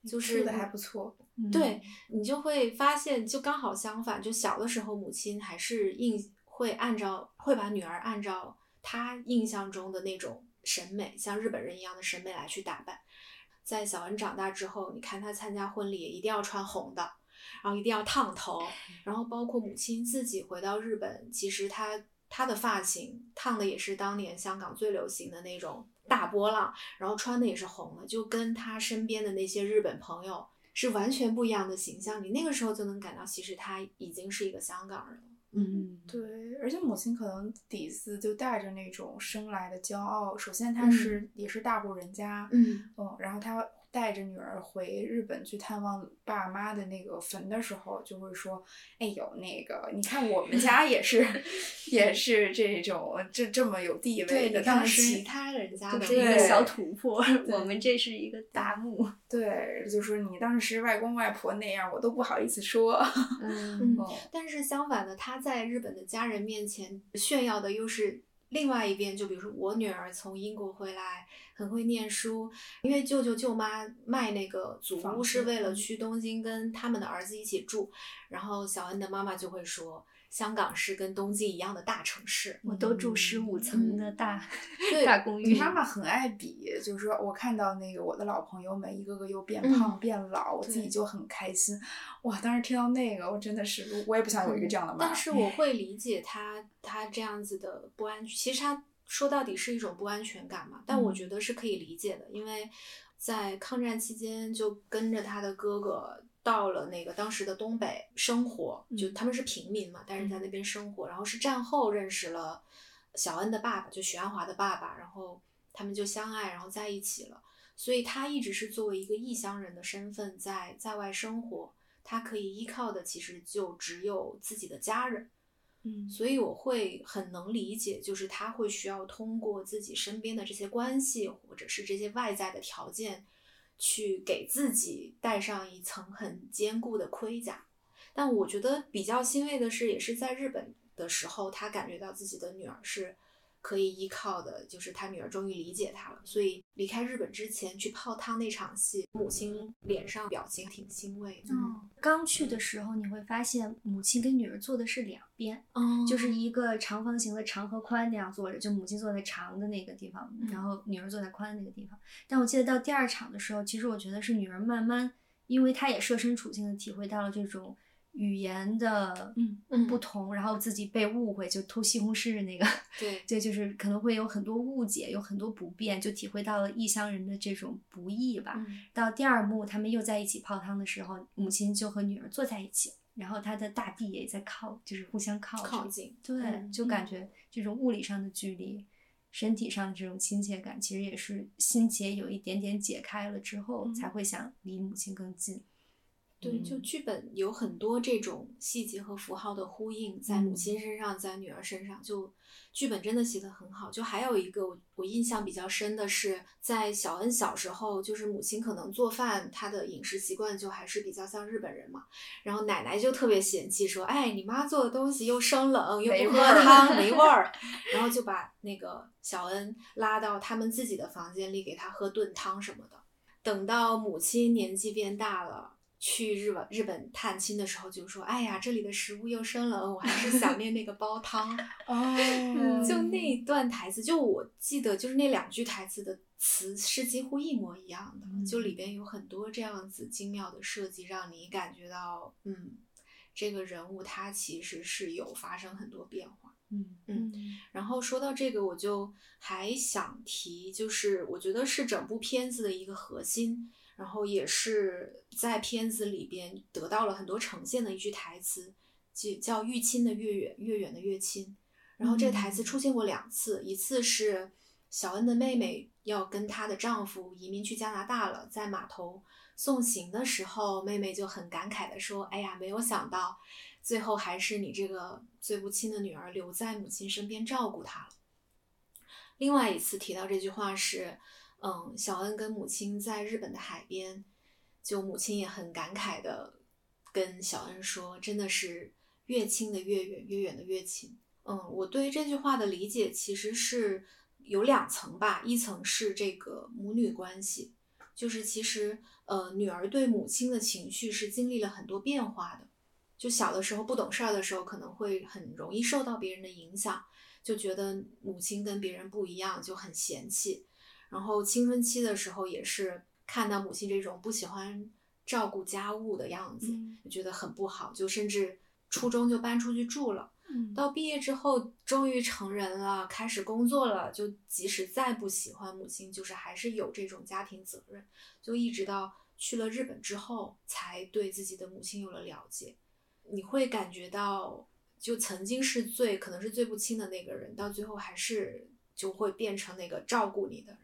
就是还不错。嗯对你就会发现，就刚好相反，就小的时候母亲还是印会按照会把女儿按照她印象中的那种审美，像日本人一样的审美来去打扮。在小恩长大之后，你看她参加婚礼也一定要穿红的，然后一定要烫头，然后包括母亲自己回到日本，其实她她的发型烫的也是当年香港最流行的那种大波浪，然后穿的也是红的，就跟他身边的那些日本朋友是完全不一样的形象。你那个时候就能感到，其实他已经是一个香港人了。嗯，对，而且母亲可能底子就带着那种生来的骄傲。首先，她嗯是、也是大户人家，嗯嗯，然后她带着女儿回日本去探望爸妈的那个坟的时候，就会说：“哎呦，那个，你看我们家也是，也是这种这这么有地位，的。”当时其他人家的就是一个小土坡，我们这是一个大墓。对，就说你当时外公外婆那样，我都不好意思说。嗯，但是相反的，他在日本的家人面前炫耀的又是另外一边。就比如说，我女儿从英国回来，很会念书，因为舅舅舅妈卖那个祖屋是为了去东京跟他们的儿子一起住，然后小恩的妈妈就会说，香港是跟东京一样的大城市。我都住十五层的大对 大公寓。妈妈很爱比，就是说我看到那个我的老朋友们一个个又变嗯胖、变老，我自己就很开心。哇，当时听到那个，我真的是，我也不想有一个这样的妈。嗯但是我会理解她，她这样子的不安，其实他说到底是一种不安全感嘛。但我嗯觉得是可以理解的，因为在抗战期间就跟着他的哥哥到了那个当时的东北生活，就嗯他们是平民嘛，但是在那边生活，然后是战后认识了小恩的爸爸，就许鞍华的爸爸，然后他们就相爱，然后在一起了。所以他一直是作为一个异乡人的身份在在外生活，他可以依靠的其实就只有自己的家人。嗯所以我会很能理解，就是他会需要通过自己身边的这些关系，或者是这些外在的条件，去给自己戴上一层很坚固的盔甲。但我觉得比较欣慰的是，也是在日本的时候，他感觉到自己的女儿是可以依靠的，就是他女儿终于理解他了。所以离开日本之前去泡汤那场戏，母亲脸上表情挺欣慰的。嗯，刚去的时候你会发现，母亲跟女儿坐的是两边，嗯就是一个长方形的长和宽那样坐着，就母亲坐在长的那个地方，嗯然后女儿坐在宽的那个地方。但我记得到第二场的时候，其实我觉得是女儿慢慢，因为她也设身处境的体会到了这种语言的嗯。嗯。不同，然后自己被误会，就偷西红柿的那个，对。对，就是可能会有很多误解，有很多不便，就体会到了异乡人的这种不易吧。嗯。到第二幕，他们又在一起泡汤的时候，母亲就和女儿坐在一起，然后他的大弟也在靠，就是互相靠靠近。对，嗯就感觉这种物理上的距离，身体上的这种亲切感，其实也是心结有一点点解开了之后，嗯。才会想离母亲更近。对，就嗯剧本有很多这种细节和符号的呼应，在母亲身上，在女儿身上，就剧本真的写得很好。就还有一个我我印象比较深的是，在小恩小时候，就是母亲可能做饭，她的饮食习惯就还是比较像日本人嘛。然后奶奶就特别嫌弃，说：“哎，你妈做的东西又生冷，又不喝汤，没味儿。”然后就把那个小恩拉到他们自己的房间里，给他喝炖汤什么的。等到母亲年纪变大了，去日本日本探亲的时候，就说：“哎呀，这里的食物又生冷，我还是想念那个煲汤。哦就那一段台词，就我记得，就是那两句台词的词是几乎一模一样的，嗯就里边有很多这样子精妙的设计，让你感觉到，嗯，这个人物他其实是有发生很多变化。嗯嗯然后说到这个，我就还想提，就是我觉得是整部片子的一个核心，然后也是在片子里边得到了很多呈现的一句台词，就叫“越亲的越远，越远的越亲”。然后这个台词出现过两次，一次是小恩的妹妹要跟她的丈夫移民去加拿大了，在码头送行的时候，妹妹就很感慨的说：“哎呀，没有想到。”最后还是你这个最不亲的女儿留在母亲身边照顾她了。另外一次提到这句话是，嗯，小恩跟母亲在日本的海边，就母亲也很感慨的跟小恩说，真的是越亲的越远，越远的越亲。嗯，我对于这句话的理解其实是有两层吧，一层是这个母女关系，就是其实呃女儿对母亲的情绪是经历了很多变化的。就小的时候不懂事儿的时候，可能会很容易受到别人的影响，就觉得母亲跟别人不一样，就很嫌弃。然后青春期的时候也是看到母亲这种不喜欢照顾家务的样子，嗯就觉得很不好，就甚至初中就搬出去住了。嗯到毕业之后，终于成人了，开始工作了，就即使再不喜欢母亲，就是还是有这种家庭责任，就一直到去了日本之后，才对自己的母亲有了了解。你会感觉到，就曾经是最可能是最不亲的那个人，到最后还是就会变成那个照顾你的人。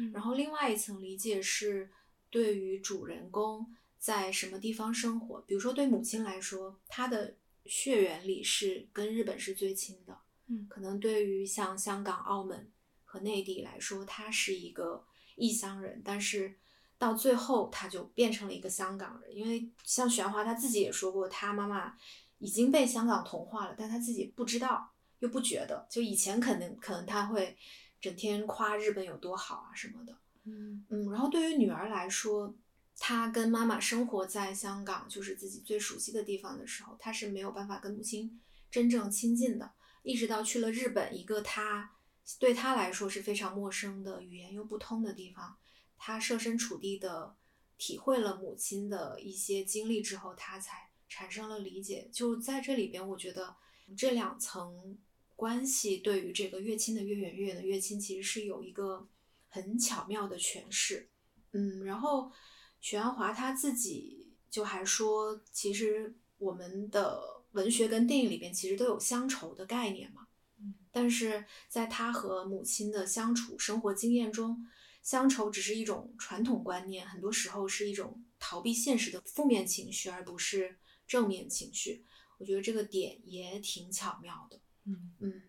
嗯。然后另外一层理解是，对于主人公在什么地方生活，比如说对母亲来说，她的血缘里是跟日本是最亲的，嗯。可能对于像香港、澳门和内地来说，他是一个异乡人，但是到最后他就变成了一个香港人，因为像玄华他自己也说过，他妈妈已经被香港同化了，但他自己不知道，又不觉得，就以前可能可能他会整天夸日本有多好啊什么的，嗯嗯，然后对于女儿来说，她跟妈妈生活在香港，就是自己最熟悉的地方的时候，她是没有办法跟母亲真正亲近的。一直到去了日本，一个她对她来说是非常陌生的、语言又不通的地方，她设身处地的体会了母亲的一些经历之后，她才产生了理解。就在这里边，我觉得这两层关系对于这个越亲的越远，越远的越亲，其实是有一个很巧妙的诠释。嗯，然后许鞍华他自己就还说，其实我们的文学跟电影里边其实都有乡愁的概念嘛。嗯，但是在他和母亲的相处生活经验中，乡愁只是一种传统观念，很多时候是一种逃避现实的负面情绪，而不是正面情绪。我觉得这个点也挺巧妙的。嗯嗯。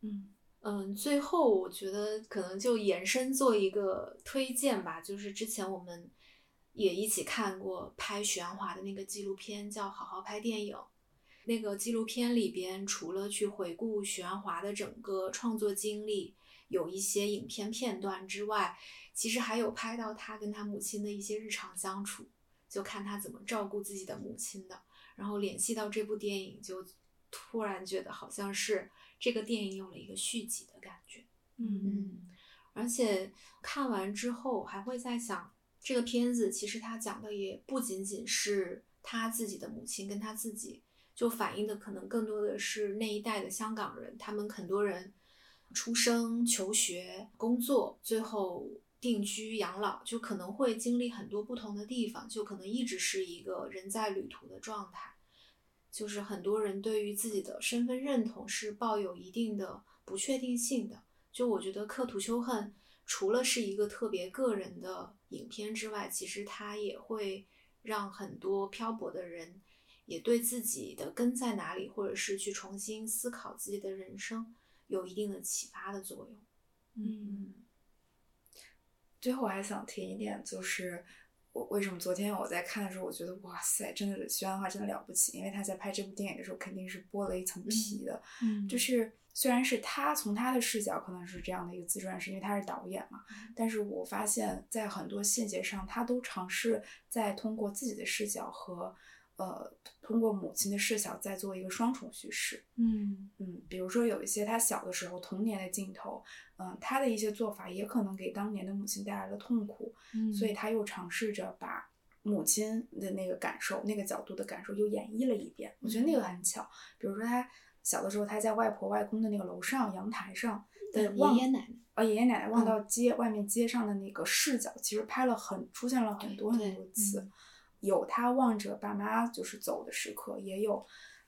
嗯嗯，最后我觉得可能就延伸做一个推荐吧，就是之前我们也一起看过拍许鞍华的那个纪录片，叫《好好拍电影》。那个纪录片里边，除了去回顾许鞍华的整个创作经历，有一些影片片段之外，其实还有拍到他跟他母亲的一些日常相处，就看他怎么照顾自己的母亲的。然后联系到这部电影，就突然觉得好像是这个电影有了一个续集的感觉。嗯嗯而且看完之后还会在想，这个片子其实它讲的也不仅仅是他自己的母亲跟他自己，就反映的可能更多的是那一代的香港人，他们很多人出生、求学、工作，最后定居养老，就可能会经历很多不同的地方，就可能一直是一个人在旅途的状态。就是很多人对于自己的身份认同是抱有一定的不确定性的。就我觉得《刻图秋恨》除了是一个特别个人的影片之外，其实它也会让很多漂泊的人也对自己的根在哪里，或者是去重新思考自己的人生，有一定的启发的作用。嗯最后我还想提一点，就是我为什么昨天我在看的时候，我觉得哇塞，真的徐安华真的了不起，因为他在拍这部电影的时候肯定是剥了一层皮的，嗯就。是虽然是他从他的视角可能是这样的一个自传，是因为他是导演嘛，但是我发现在很多细节上，他都尝试在通过自己的视角和呃通过母亲的视角再做一个双重叙事。嗯嗯，比如说有一些他小的时候童年的镜头，嗯，他的一些做法也可能给当年的母亲带来了痛苦，嗯，所以他又尝试着把母亲的那个感受、那个角度的感受又演绎了一遍。我觉得那个很巧。比如说他小的时候，他在外婆外公的那个楼上阳台上的望爷爷奶奶，呃爷爷奶奶望嗯到街、外面街上的那个视角，其实拍了很出现了很多很多次。嗯有他望着爸妈就是走的时刻，也有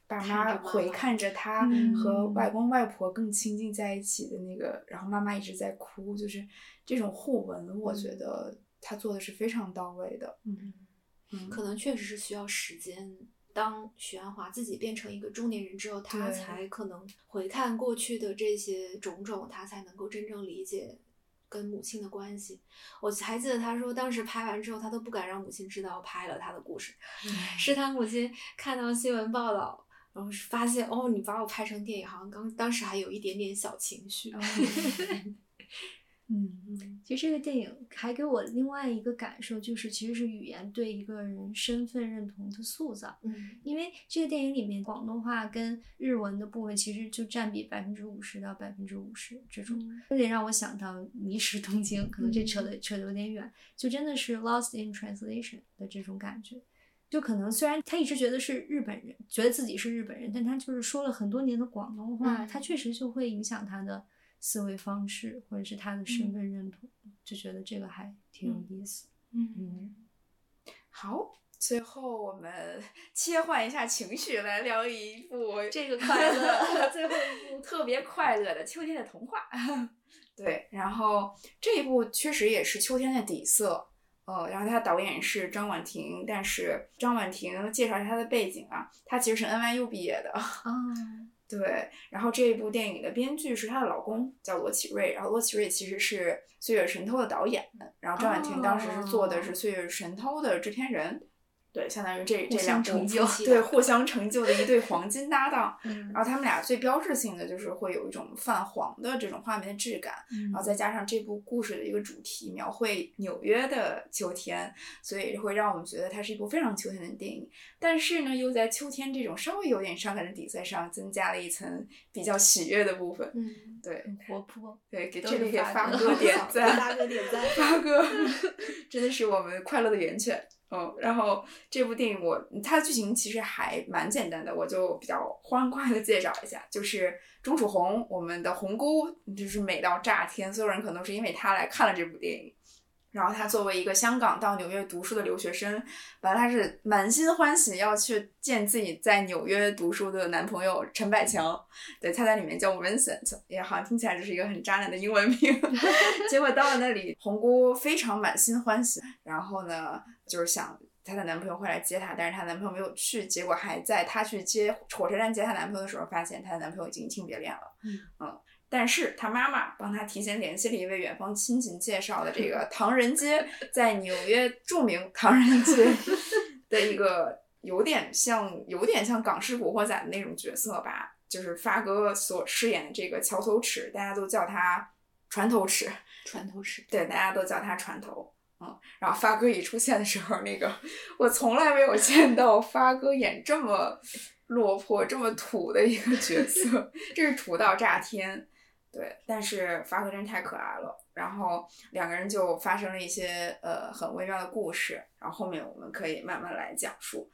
爸妈回看着他嗯和外公外婆更亲近在一起的那个，然后妈妈一直在哭，就是这种互文，我觉嗯得他做的是非常到位的。嗯嗯，可能确实是需要时间。当许鞍华自己变成一个中年人之后，他才可能回看过去的这些种种，他才能够真正理解跟母亲的关系。我还记得他说，当时拍完之后，他都不敢让母亲知道拍了他的故事，是他母亲看到新闻报道，然后是发现哦，你把我拍成电影，好像刚当时还有一点点小情绪。嗯嗯，其实这个电影还给我另外一个感受，就是其实是语言对一个人身份认同的塑造。嗯。因为这个电影里面广东话跟日文的部分其实就占比百分之五十到百分之五十这种，嗯。有点让我想到《迷失东京》，可能这扯的扯的有点远，就真的是 lost in translation 的这种感觉。就可能虽然他一直觉得是日本人，觉得自己是日本人，但他就是说了很多年的广东话，嗯。他确实就会影响他的思维方式或者是他的身份认同，就觉得这个还挺有意思。嗯嗯好，最后我们切换一下情绪，来聊一部 这个快 乐最后一部特别快乐的《秋天的童话》。对，然后这一部确实也是秋天的底色。呃，然后他导演是张婉婷，但是张婉婷介绍一下她的背景啊，她其实是 NYU 毕业的，啊，对，然后这一部电影的编剧是她的老公，叫罗启瑞。然后罗启瑞其实是《岁月神偷》的导演，然后张婉婷当时是做的是《岁月神偷》的制片人，对，相当于这这两成就对 互相成就的一对黄金搭档。嗯然后他们俩最标志性的就是会有一种泛黄的这种画面的质感，然然后再加上这部故事的一个主题描绘纽约的秋天，所以会让我们觉得它是一部非常秋天的电影。但是呢，又在秋天这种稍微有点伤感的底色上，增加了一层比较喜悦的部分。嗯，对很活泼。对，给这里给发哥 点赞，发哥点赞发哥真的是我们快乐的源泉。嗯，然后这部电影我它的剧情其实还蛮简单的，我就比较 欢快的介绍一下，就是钟楚红，我们的红姑，就是美到炸天，所有人可能是因为她来看了这部电影。然后她作为一个香港到纽约读书的留学生，本来她是满心欢喜要去见自己在纽约读书的男朋友陈百强，对，他在里面叫 Vincent，也好像听起来就是一个很渣男的英文名。结果到了那里，红姑非常满心欢喜，然后呢，就是想她的男朋友会来接她，但是她男朋友没有去，结果还在她去接火车站接她男朋友的时候，发现她的男朋友已经移情别恋了。嗯但是他妈妈帮他提前联系了一位远方亲戚介绍的这个唐人街，在纽约著名唐人街的一个有点像有点像港式古惑仔的那种角色吧，就是发哥所饰演的这个桥头尺，大家都叫他船头尺，船头尺。对，大家都叫他船头。嗯，然后发哥一出现的时候，那个我从来没有见到发哥演这么落魄、这么土的一个角色，这是土到炸天。对，但是发哥真是太可爱了。然后两个人就发生了一些呃很微妙的故事，然后后面我们可以慢慢来讲述。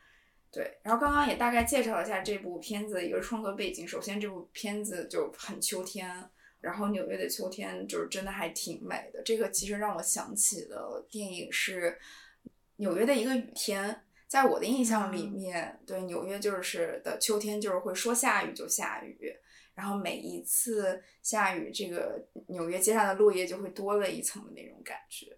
对，然后刚刚也大概介绍了一下这部片子的一个创作背景。首先，这部片子就很秋天，然后纽约的秋天就是真的还挺美的。这个其实让我想起了电影是纽约的一个雨天。在我的印象里面，对纽约就是的秋天就是会说下雨就下雨，然后每一次下雨，这个纽约街上的落叶就会多了一层的那种感觉。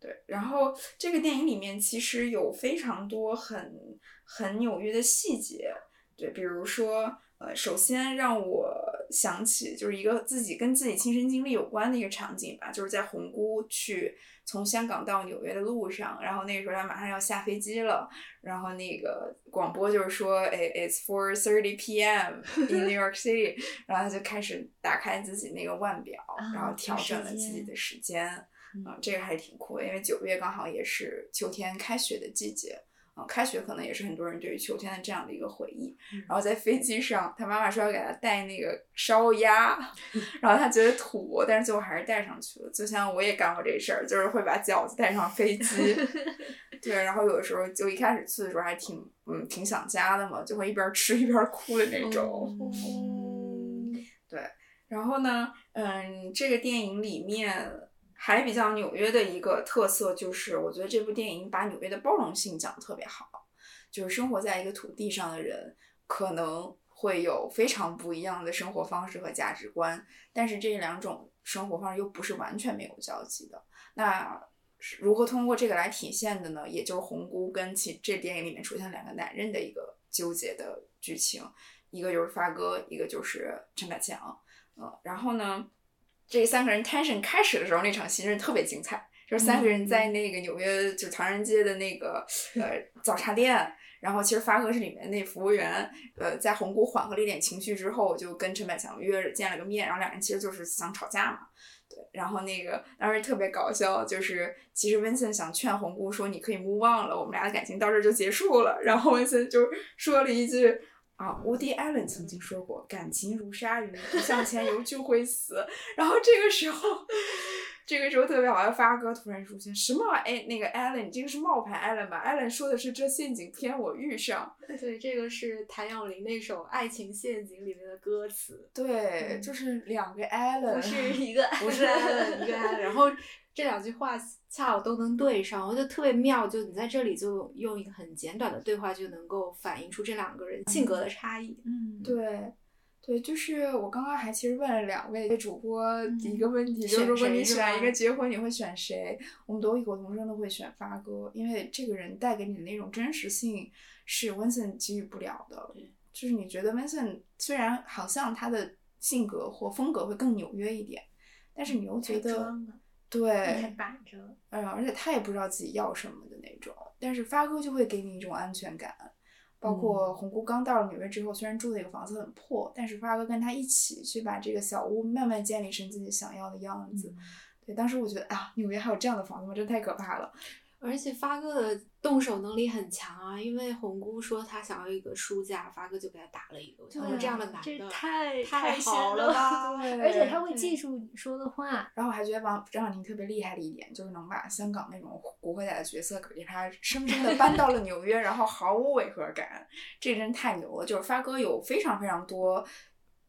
对，然后这个电影里面其实有非常多很很纽约的细节，对，比如说，呃，首先让我想起就是一个自己跟自己亲身经历有关的一个场景吧，就是在红姑去从香港到纽约的路上，然后那个时候他马上要下飞机了，然后那个广播就是说，哎，it's four thirty p.m. in New York City，然后他就开始打开自己那个腕表，然后调整了自己的时间。啊，这个还挺酷的，因为九月刚好也是秋天开学的季节，啊，开学可能也是很多人对于秋天的这样的一个回忆。然后在飞机上，他妈妈说要给他带那个烧鸭，然后他觉得土，但是最后还是带上去了。就像我也干过这事儿，就是会把饺子带上飞机。对，然后有的时候就一开始去的时候还挺，嗯，挺想家的嘛，就会一边吃一边哭的那种。嗯对，然后呢，嗯，这个电影里面。还比较纽约的一个特色就是，我觉得这部电影把纽约的包容性讲得特别好。就是生活在一个土地上的人，可能会有非常不一样的生活方式和价值观，但是这两种生活方式又不是完全没有交集的。那如何通过这个来体现的呢？也就是红姑跟其这电影里面出现两个男人的一个纠结的剧情，一个就是发哥，一个就是陈百强。嗯，然后呢？这三个人 tension 开始的时候，那场戏真是特别精彩。就是三个人在那个纽约，就唐人街的那个呃早茶店，然后其实发哥是里面那服务员，呃，在红谷缓和了一点情绪之后，就跟陈百强约着见了个面，然后两人其实就是想吵架嘛。对，然后那个当时特别搞笑，就是其实温森想劝红姑说：“你可以 move on 了，我们俩的感情到这儿就结束了。”然后温森就说了一句。啊，Woody Allen 曾经说过：“感情如鲨鱼，不向前游就会死。”然后这个时候，这个时候特别好笑，发哥突然出现：“什么？哎，那个 Allen，这个是冒牌 Allen 吧？Allen 说的是这陷阱骗我遇上。”对，这个是谭咏麟那首《爱情陷阱》里面的歌词。对，就是两个 Allen，不是一个，不是 Allen，一个。然后。这两句话恰好都能对上，我觉得特别妙。就你在这里就用一个很简短的对话就能够反映出这两个人性格的差异。嗯，对，对，就是我刚刚还其实问了两位主播一个问题，就是如果你选一个结婚，你会选谁？我们都异口同声的会选发哥，因为这个人带给你的那种真实性是 Vincent 给予不了的。就是你觉得 Vincent 虽然好像他的性格或风格会更纽约一点，但是你又觉得。对，板着，嗯，而且他也不知道自己要什么的那种，但是发哥就会给你一种安全感。包括红姑刚到了纽约之后，虽然住的那个房子很破，但是发哥跟他一起去把这个小屋慢慢建立成自己想要的样子。对，当时我觉得啊，纽约还有这样的房子吗？真太可怕了。而且发哥的动手能力很强啊，因为红姑说她想要一个书架，发哥就给她打了一个。我想说这样的男的太太好了吧？对，而且他会记住你说的话。然后我还觉得王张小宁特别厉害的一点，就是能把香港那种古惑仔的角色给他生生的搬到了纽约，然后毫无违和感，这真太牛了。就是发哥有非常非常多。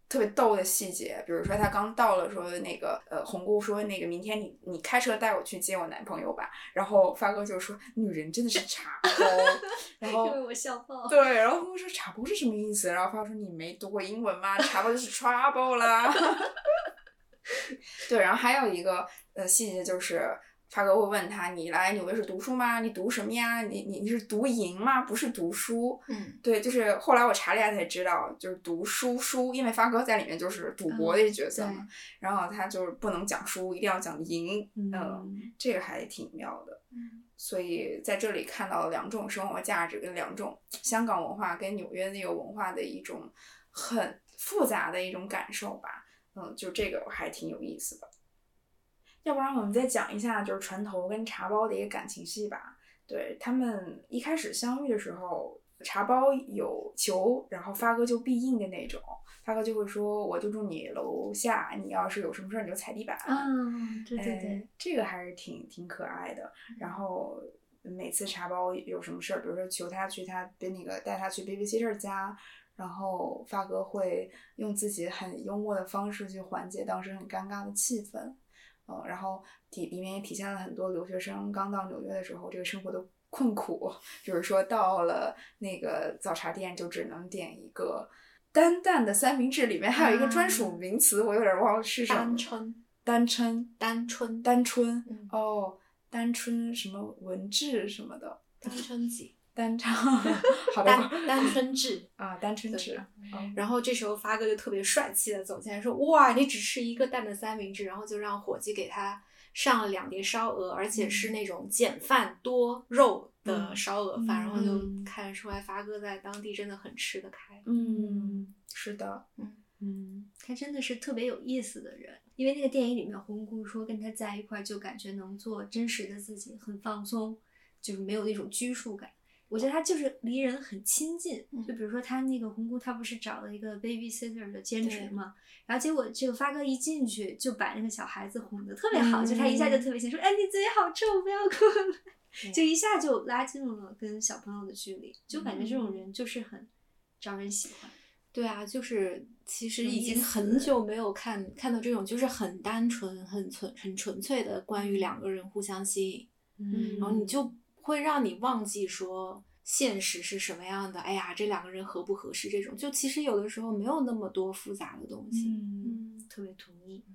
特别逗的细节，比如说他刚到了，说那个呃红姑说那个明天你你开车带我去接我男朋友吧，然后发哥就说女人真的是茶包，然后我笑爆，对，然后红姑说茶包是什么意思？然后发哥说你没读过英文吗？茶包就是 trouble 啦，对，然后还有一个呃细节就是。发哥会问他：“你来纽约是读书吗？你读什么呀？你你你是读赢吗？不是读书。”嗯，对，就是后来我查了一下才知道，就是读书书，因为发哥在里面就是赌博的一角色嘛，然后他就是不能讲书，一定要讲赢。嗯，这个还挺妙的。嗯，所以在这里看到了两种生活价值跟两种香港文化跟纽约那个文化的一种很复杂的一种感受吧。嗯，就这个还挺有意思的。要不然我们再讲一下，就是船头跟茶包的一个感情戏吧。对他们一开始相遇的时候，茶包有求，然后发哥就必应的那种。发哥就会说：“我就住你楼下，你要是有什么事儿你就踩地板。”嗯，对对对，这个还是挺挺可爱的。然后每次茶包有什么事儿，比如说求他去他的那个带他去 babysitter 家，然后发哥会用自己很幽默的方式去缓解当时很尴尬的气氛。嗯，然后体里面也体现了很多留学生刚到纽约的时候这个生活的困苦，就是说到了那个早茶店就只能点一个单蛋的三明治，里面还有一个专属名词，我有点忘了是什么。单春。单春。单春。单春。哦。单春什么文治什么的，单春 季，丹昌，好的丹丹春志。啊，单春志，然后这时候发哥就特别帅气的走进来说：“哇，你只吃一个蛋的三明治。”然后就让伙计给他上了两碟烧鹅，而且是那种简饭多肉的嗯烧鹅饭。然后就嗯看得出来发哥在当地真的很吃得开。嗯，是的，嗯，他真的是特别有意思的人，因为那个电影里面红姑说跟他在一块儿就感觉能做真实的自己，很放松，就是没有那种拘束感。我觉得他就是离人很亲近，嗯就比如说他那个红姑，他不是找了一个 babysitter 的兼职嘛，然后结果这个发哥一进去就把那个小孩子哄得特别好，就他一下就特别亲，说哎你嘴好臭，不要过来，就一下就拉近了跟小朋友的距离，就感觉这种人就是很招人喜欢。对啊，就是其实已经很久没有看看到这种就是很单纯、很纯、很纯粹的关于两个人互相吸引，嗯。然后你就会让你忘记说现实是什么样的。哎呀，这两个人合不合适？这种就其实有的时候没有那么多复杂的东西。嗯，特别同意。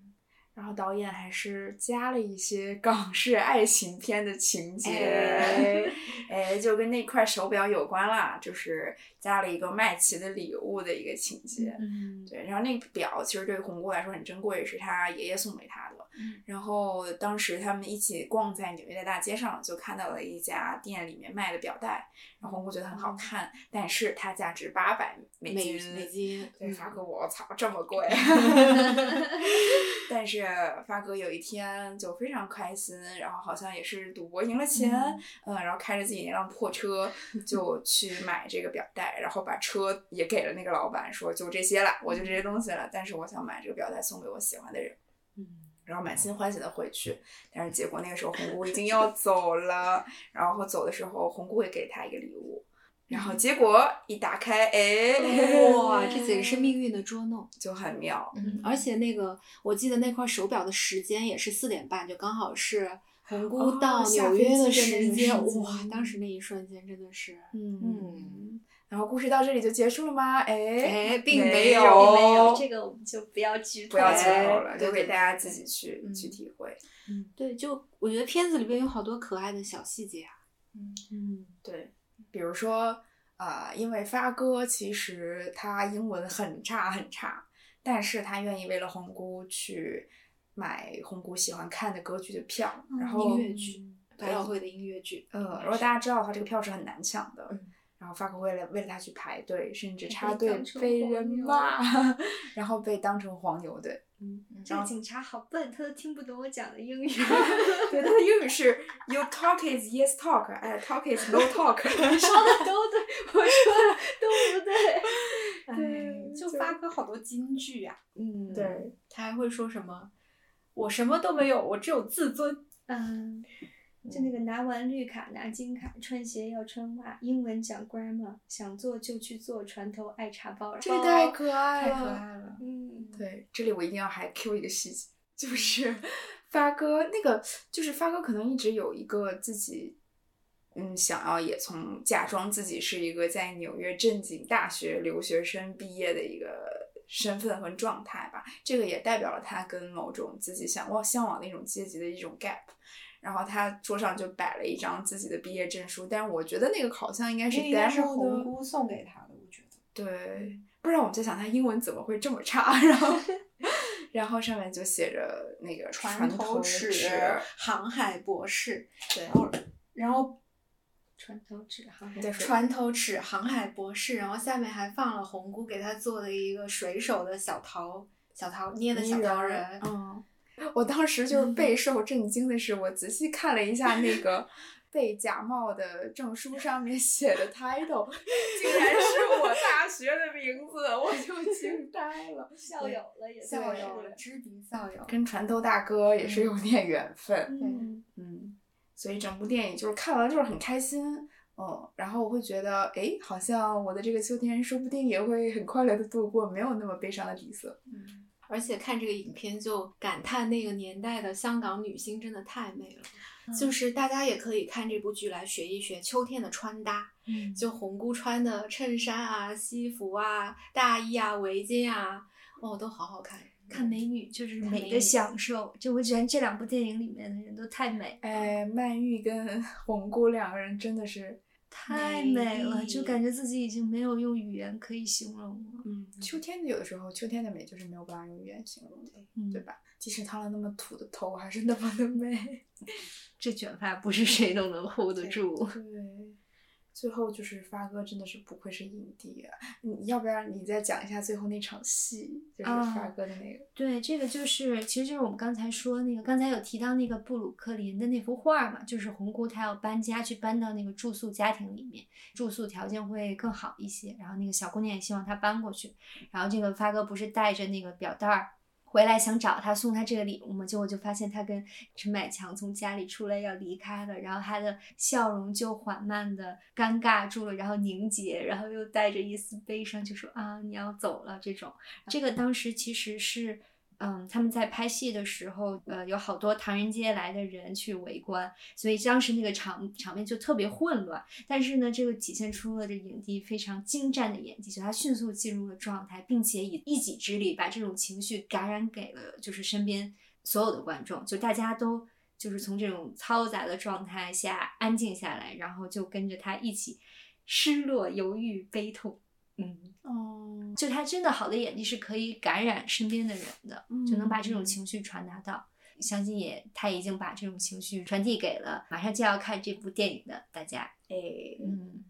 然后导演还是加了一些港式爱情片的情节，哎哎，就跟那块手表有关啦，就是加了一个麦琪的礼物的一个情节。嗯，对，然后那个表其实对红姑来说很珍贵，是他爷爷送给她的。嗯然后当时他们一起逛在纽约的大街上，就看到了一家店里面卖的表带，然后我觉得很好看，但是它价值八百美美金。美金，对，嗯发哥，我操，这么贵！但是发哥有一天就非常开心，然后好像也是赌博赢了钱，嗯然后开着自己那辆破车 就去买这个表带，然后把车也给了那个老板，说就这些了，我就这些东西了，但是我想买这个表带送给我喜欢的人。嗯然后满心欢喜的回去，但是结果那个时候红姑已经要走了，然后走的时候红姑会给他一个礼物，然后结果一打开，哎，哇，这简直是命运的捉弄。就很妙。嗯，而且那个我记得那块手表的时间也是四点半，就刚好是红姑到纽约的。时间哇，当时那一瞬间真的是，嗯，然后故事到这里就结束了吗？哎哎并没没有并没有这个，我们就不要剧透，不要剧透了，哎留给大家自己去嗯去体会。嗯对，就我觉得片子里边有好多可爱的小细节啊。嗯对，比如说，呃，因为发哥其实他英文很差很差，但是他愿意为了红姑去买红姑喜欢看的歌剧的票，然后音乐剧，百老汇的音乐剧。呃，如果大家知道的话，这个票是很难抢的。嗯然后发哥为了为了他去排队，甚至插队被人骂，然后被当成黄牛的。嗯，这个警察好笨，他都听不懂我讲的英语。对，他的英语是 You talk is yes talk，哎，talk is no talk。你说的都对，我说的都不对。对就发哥好多金句啊。嗯，对，他还会说什么？我什么都没有，我只有自尊。嗯，就那个拿完绿卡拿金卡，穿鞋要穿袜，英文讲 grammar，想做就去做，船头爱茶包。这个太可爱了，太可爱了。嗯，对，这里我一定要还 Q 一个细节，就是发哥那个，就是发哥可能一直有一个自己，嗯，想要也从假装自己是一个在纽约正经大学留学生毕业的一个身份和状态吧。这个也代表了他跟某种自己想往向往的一种阶级的一种 gap。然后他桌上就摆了一张自己的毕业证书，但是我觉得那个好像应该是那应该是红的。姑送给他的，我觉得。对，不然我们在想他英文怎么会这么差，然后，然后上面就写着那个船头尺，航海博士，对然后船头纸航海船头尺航海博士，然后下面还放了红姑给他做的一个水手的小桃小桃捏的小桃人，嗯，我当时就是备受震惊的是，我仔细看了一下那个 被假冒的证书上面写的 title，竟然是我大学的名字，我就惊呆了。校友了也校友了，知名校友。跟船头大哥也是有点缘分。嗯，嗯，所以整部电影就是看完就是很开心，嗯，然后我会觉得，哎，好像我的这个秋天说不定也会很快乐的度过，没有那么悲伤的底色。嗯，而且看这个影片就感叹那个年代的香港女星真的太美了。就是大家也可以看这部剧来学一学秋天的穿搭，嗯就红姑穿的衬衫啊、西服啊、大衣啊、围巾啊，哦，都好好看。看美女就是美的享受。就我觉得这两部电影里面的人都太美，哎，曼玉跟 红姑两个人真的是，太美美了，就感觉自己已经没有用语言可以形容了。嗯，秋天的有的时候，秋天的美就是没有办法用语言形容的，嗯对吧？即使烫了那么土的头，还是那么的美。这卷发不是谁都能 hold 得住。对，最后就是发哥真的是不愧是影帝啊！你要不然你再讲一下最后那场戏，就是啊发哥的那个。对，这个就是，其实就是我们刚才说那个，刚才有提到那个布鲁克林的那幅画嘛，就是红姑她要搬家去搬到那个住宿家庭里面，住宿条件会更好一些。然后那个小姑娘也希望她搬过去。然后这个发哥不是带着那个表带儿回来想找他送他这个礼物嘛，结果就发现他跟陈百强从家里出来要离开了，然后他的笑容就缓慢的尴尬住了，然后凝结，然后又带着一丝悲伤，就说啊你要走了这种。这个当时其实是，嗯，他们在拍戏的时候，呃，有好多唐人街来的人去围观，所以当时那个场场面就特别混乱。但是呢，这个体现出了这影帝非常精湛的演技，就他迅速进入了状态，并且以一己之力把这种情绪感染给了就是身边所有的观众，就大家都。就是从这种嘈杂的状态下安静下来，然后就跟着他一起失落、犹豫、悲痛。嗯，哦，就他真的好的演技是可以感染身边的人的，就能把这种嗯情绪传达到。相信也他已经把这种情绪传递给了马上就要看这部电影的大家。哎，嗯，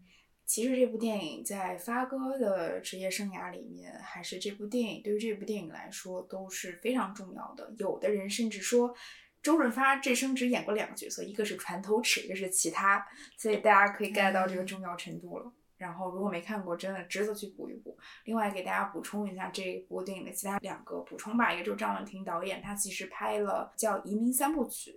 其实这部电影在发哥的职业生涯里面，还是这部电影对于这部电影来说都是非常重要的。有的人甚至说，周润发这生只演过两个角色，一个是船头尺，一个是其他，所以大家可以 get 到这个重要程度了。然后，如果没看过，真的值得去补一补。另外，给大家补充一下这部电影的其他两个补充吧。一个就是张婉婷导演，他其实拍了叫《移民三部曲》，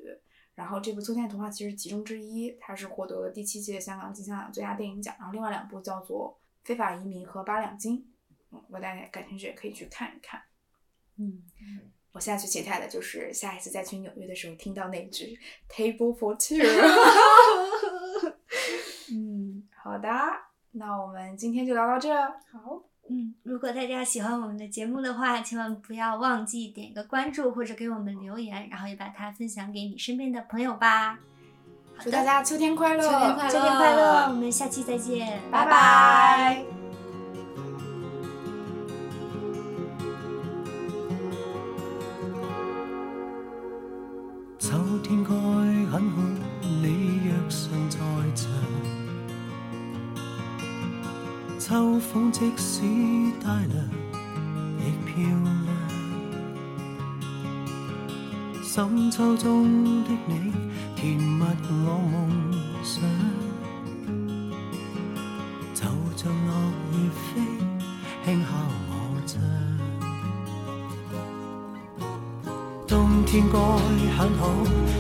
然后这部《秋天的童话》其实其中之一，它是获得了第七届香港金像奖最佳电影奖。然后另外两部叫做《非法移民》和《八两金》，嗯，如果大家感兴趣也可以去看一看。嗯，我现在最期待的就是下一次再去纽约的时候听到那句 “Table for two”。嗯好的，那我们今天就聊到这。好，嗯，如果大家喜欢我们的节目的话，千万不要忘记点个关注或者给我们留言，然后也把它分享给你身边的朋友吧。祝大家秋天快乐，秋天快乐秋天快乐，我们下期再见，拜拜。秋秋中的你，甜蜜我梦想。就像落叶飞，轻敲我窗。冬天该很好，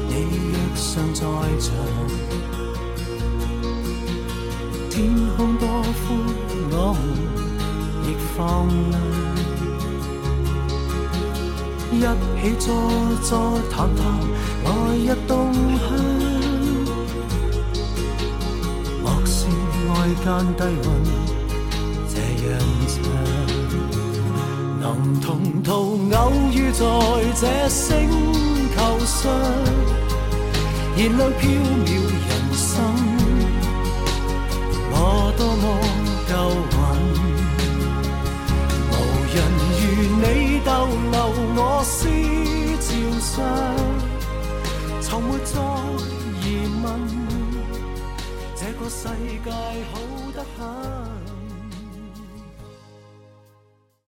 你若尚在场。一起坐坐谈谈，来日動向。莫視外间低温这样长。能同途偶遇在这星球上，燃亮飘渺从没再疑问。这个世界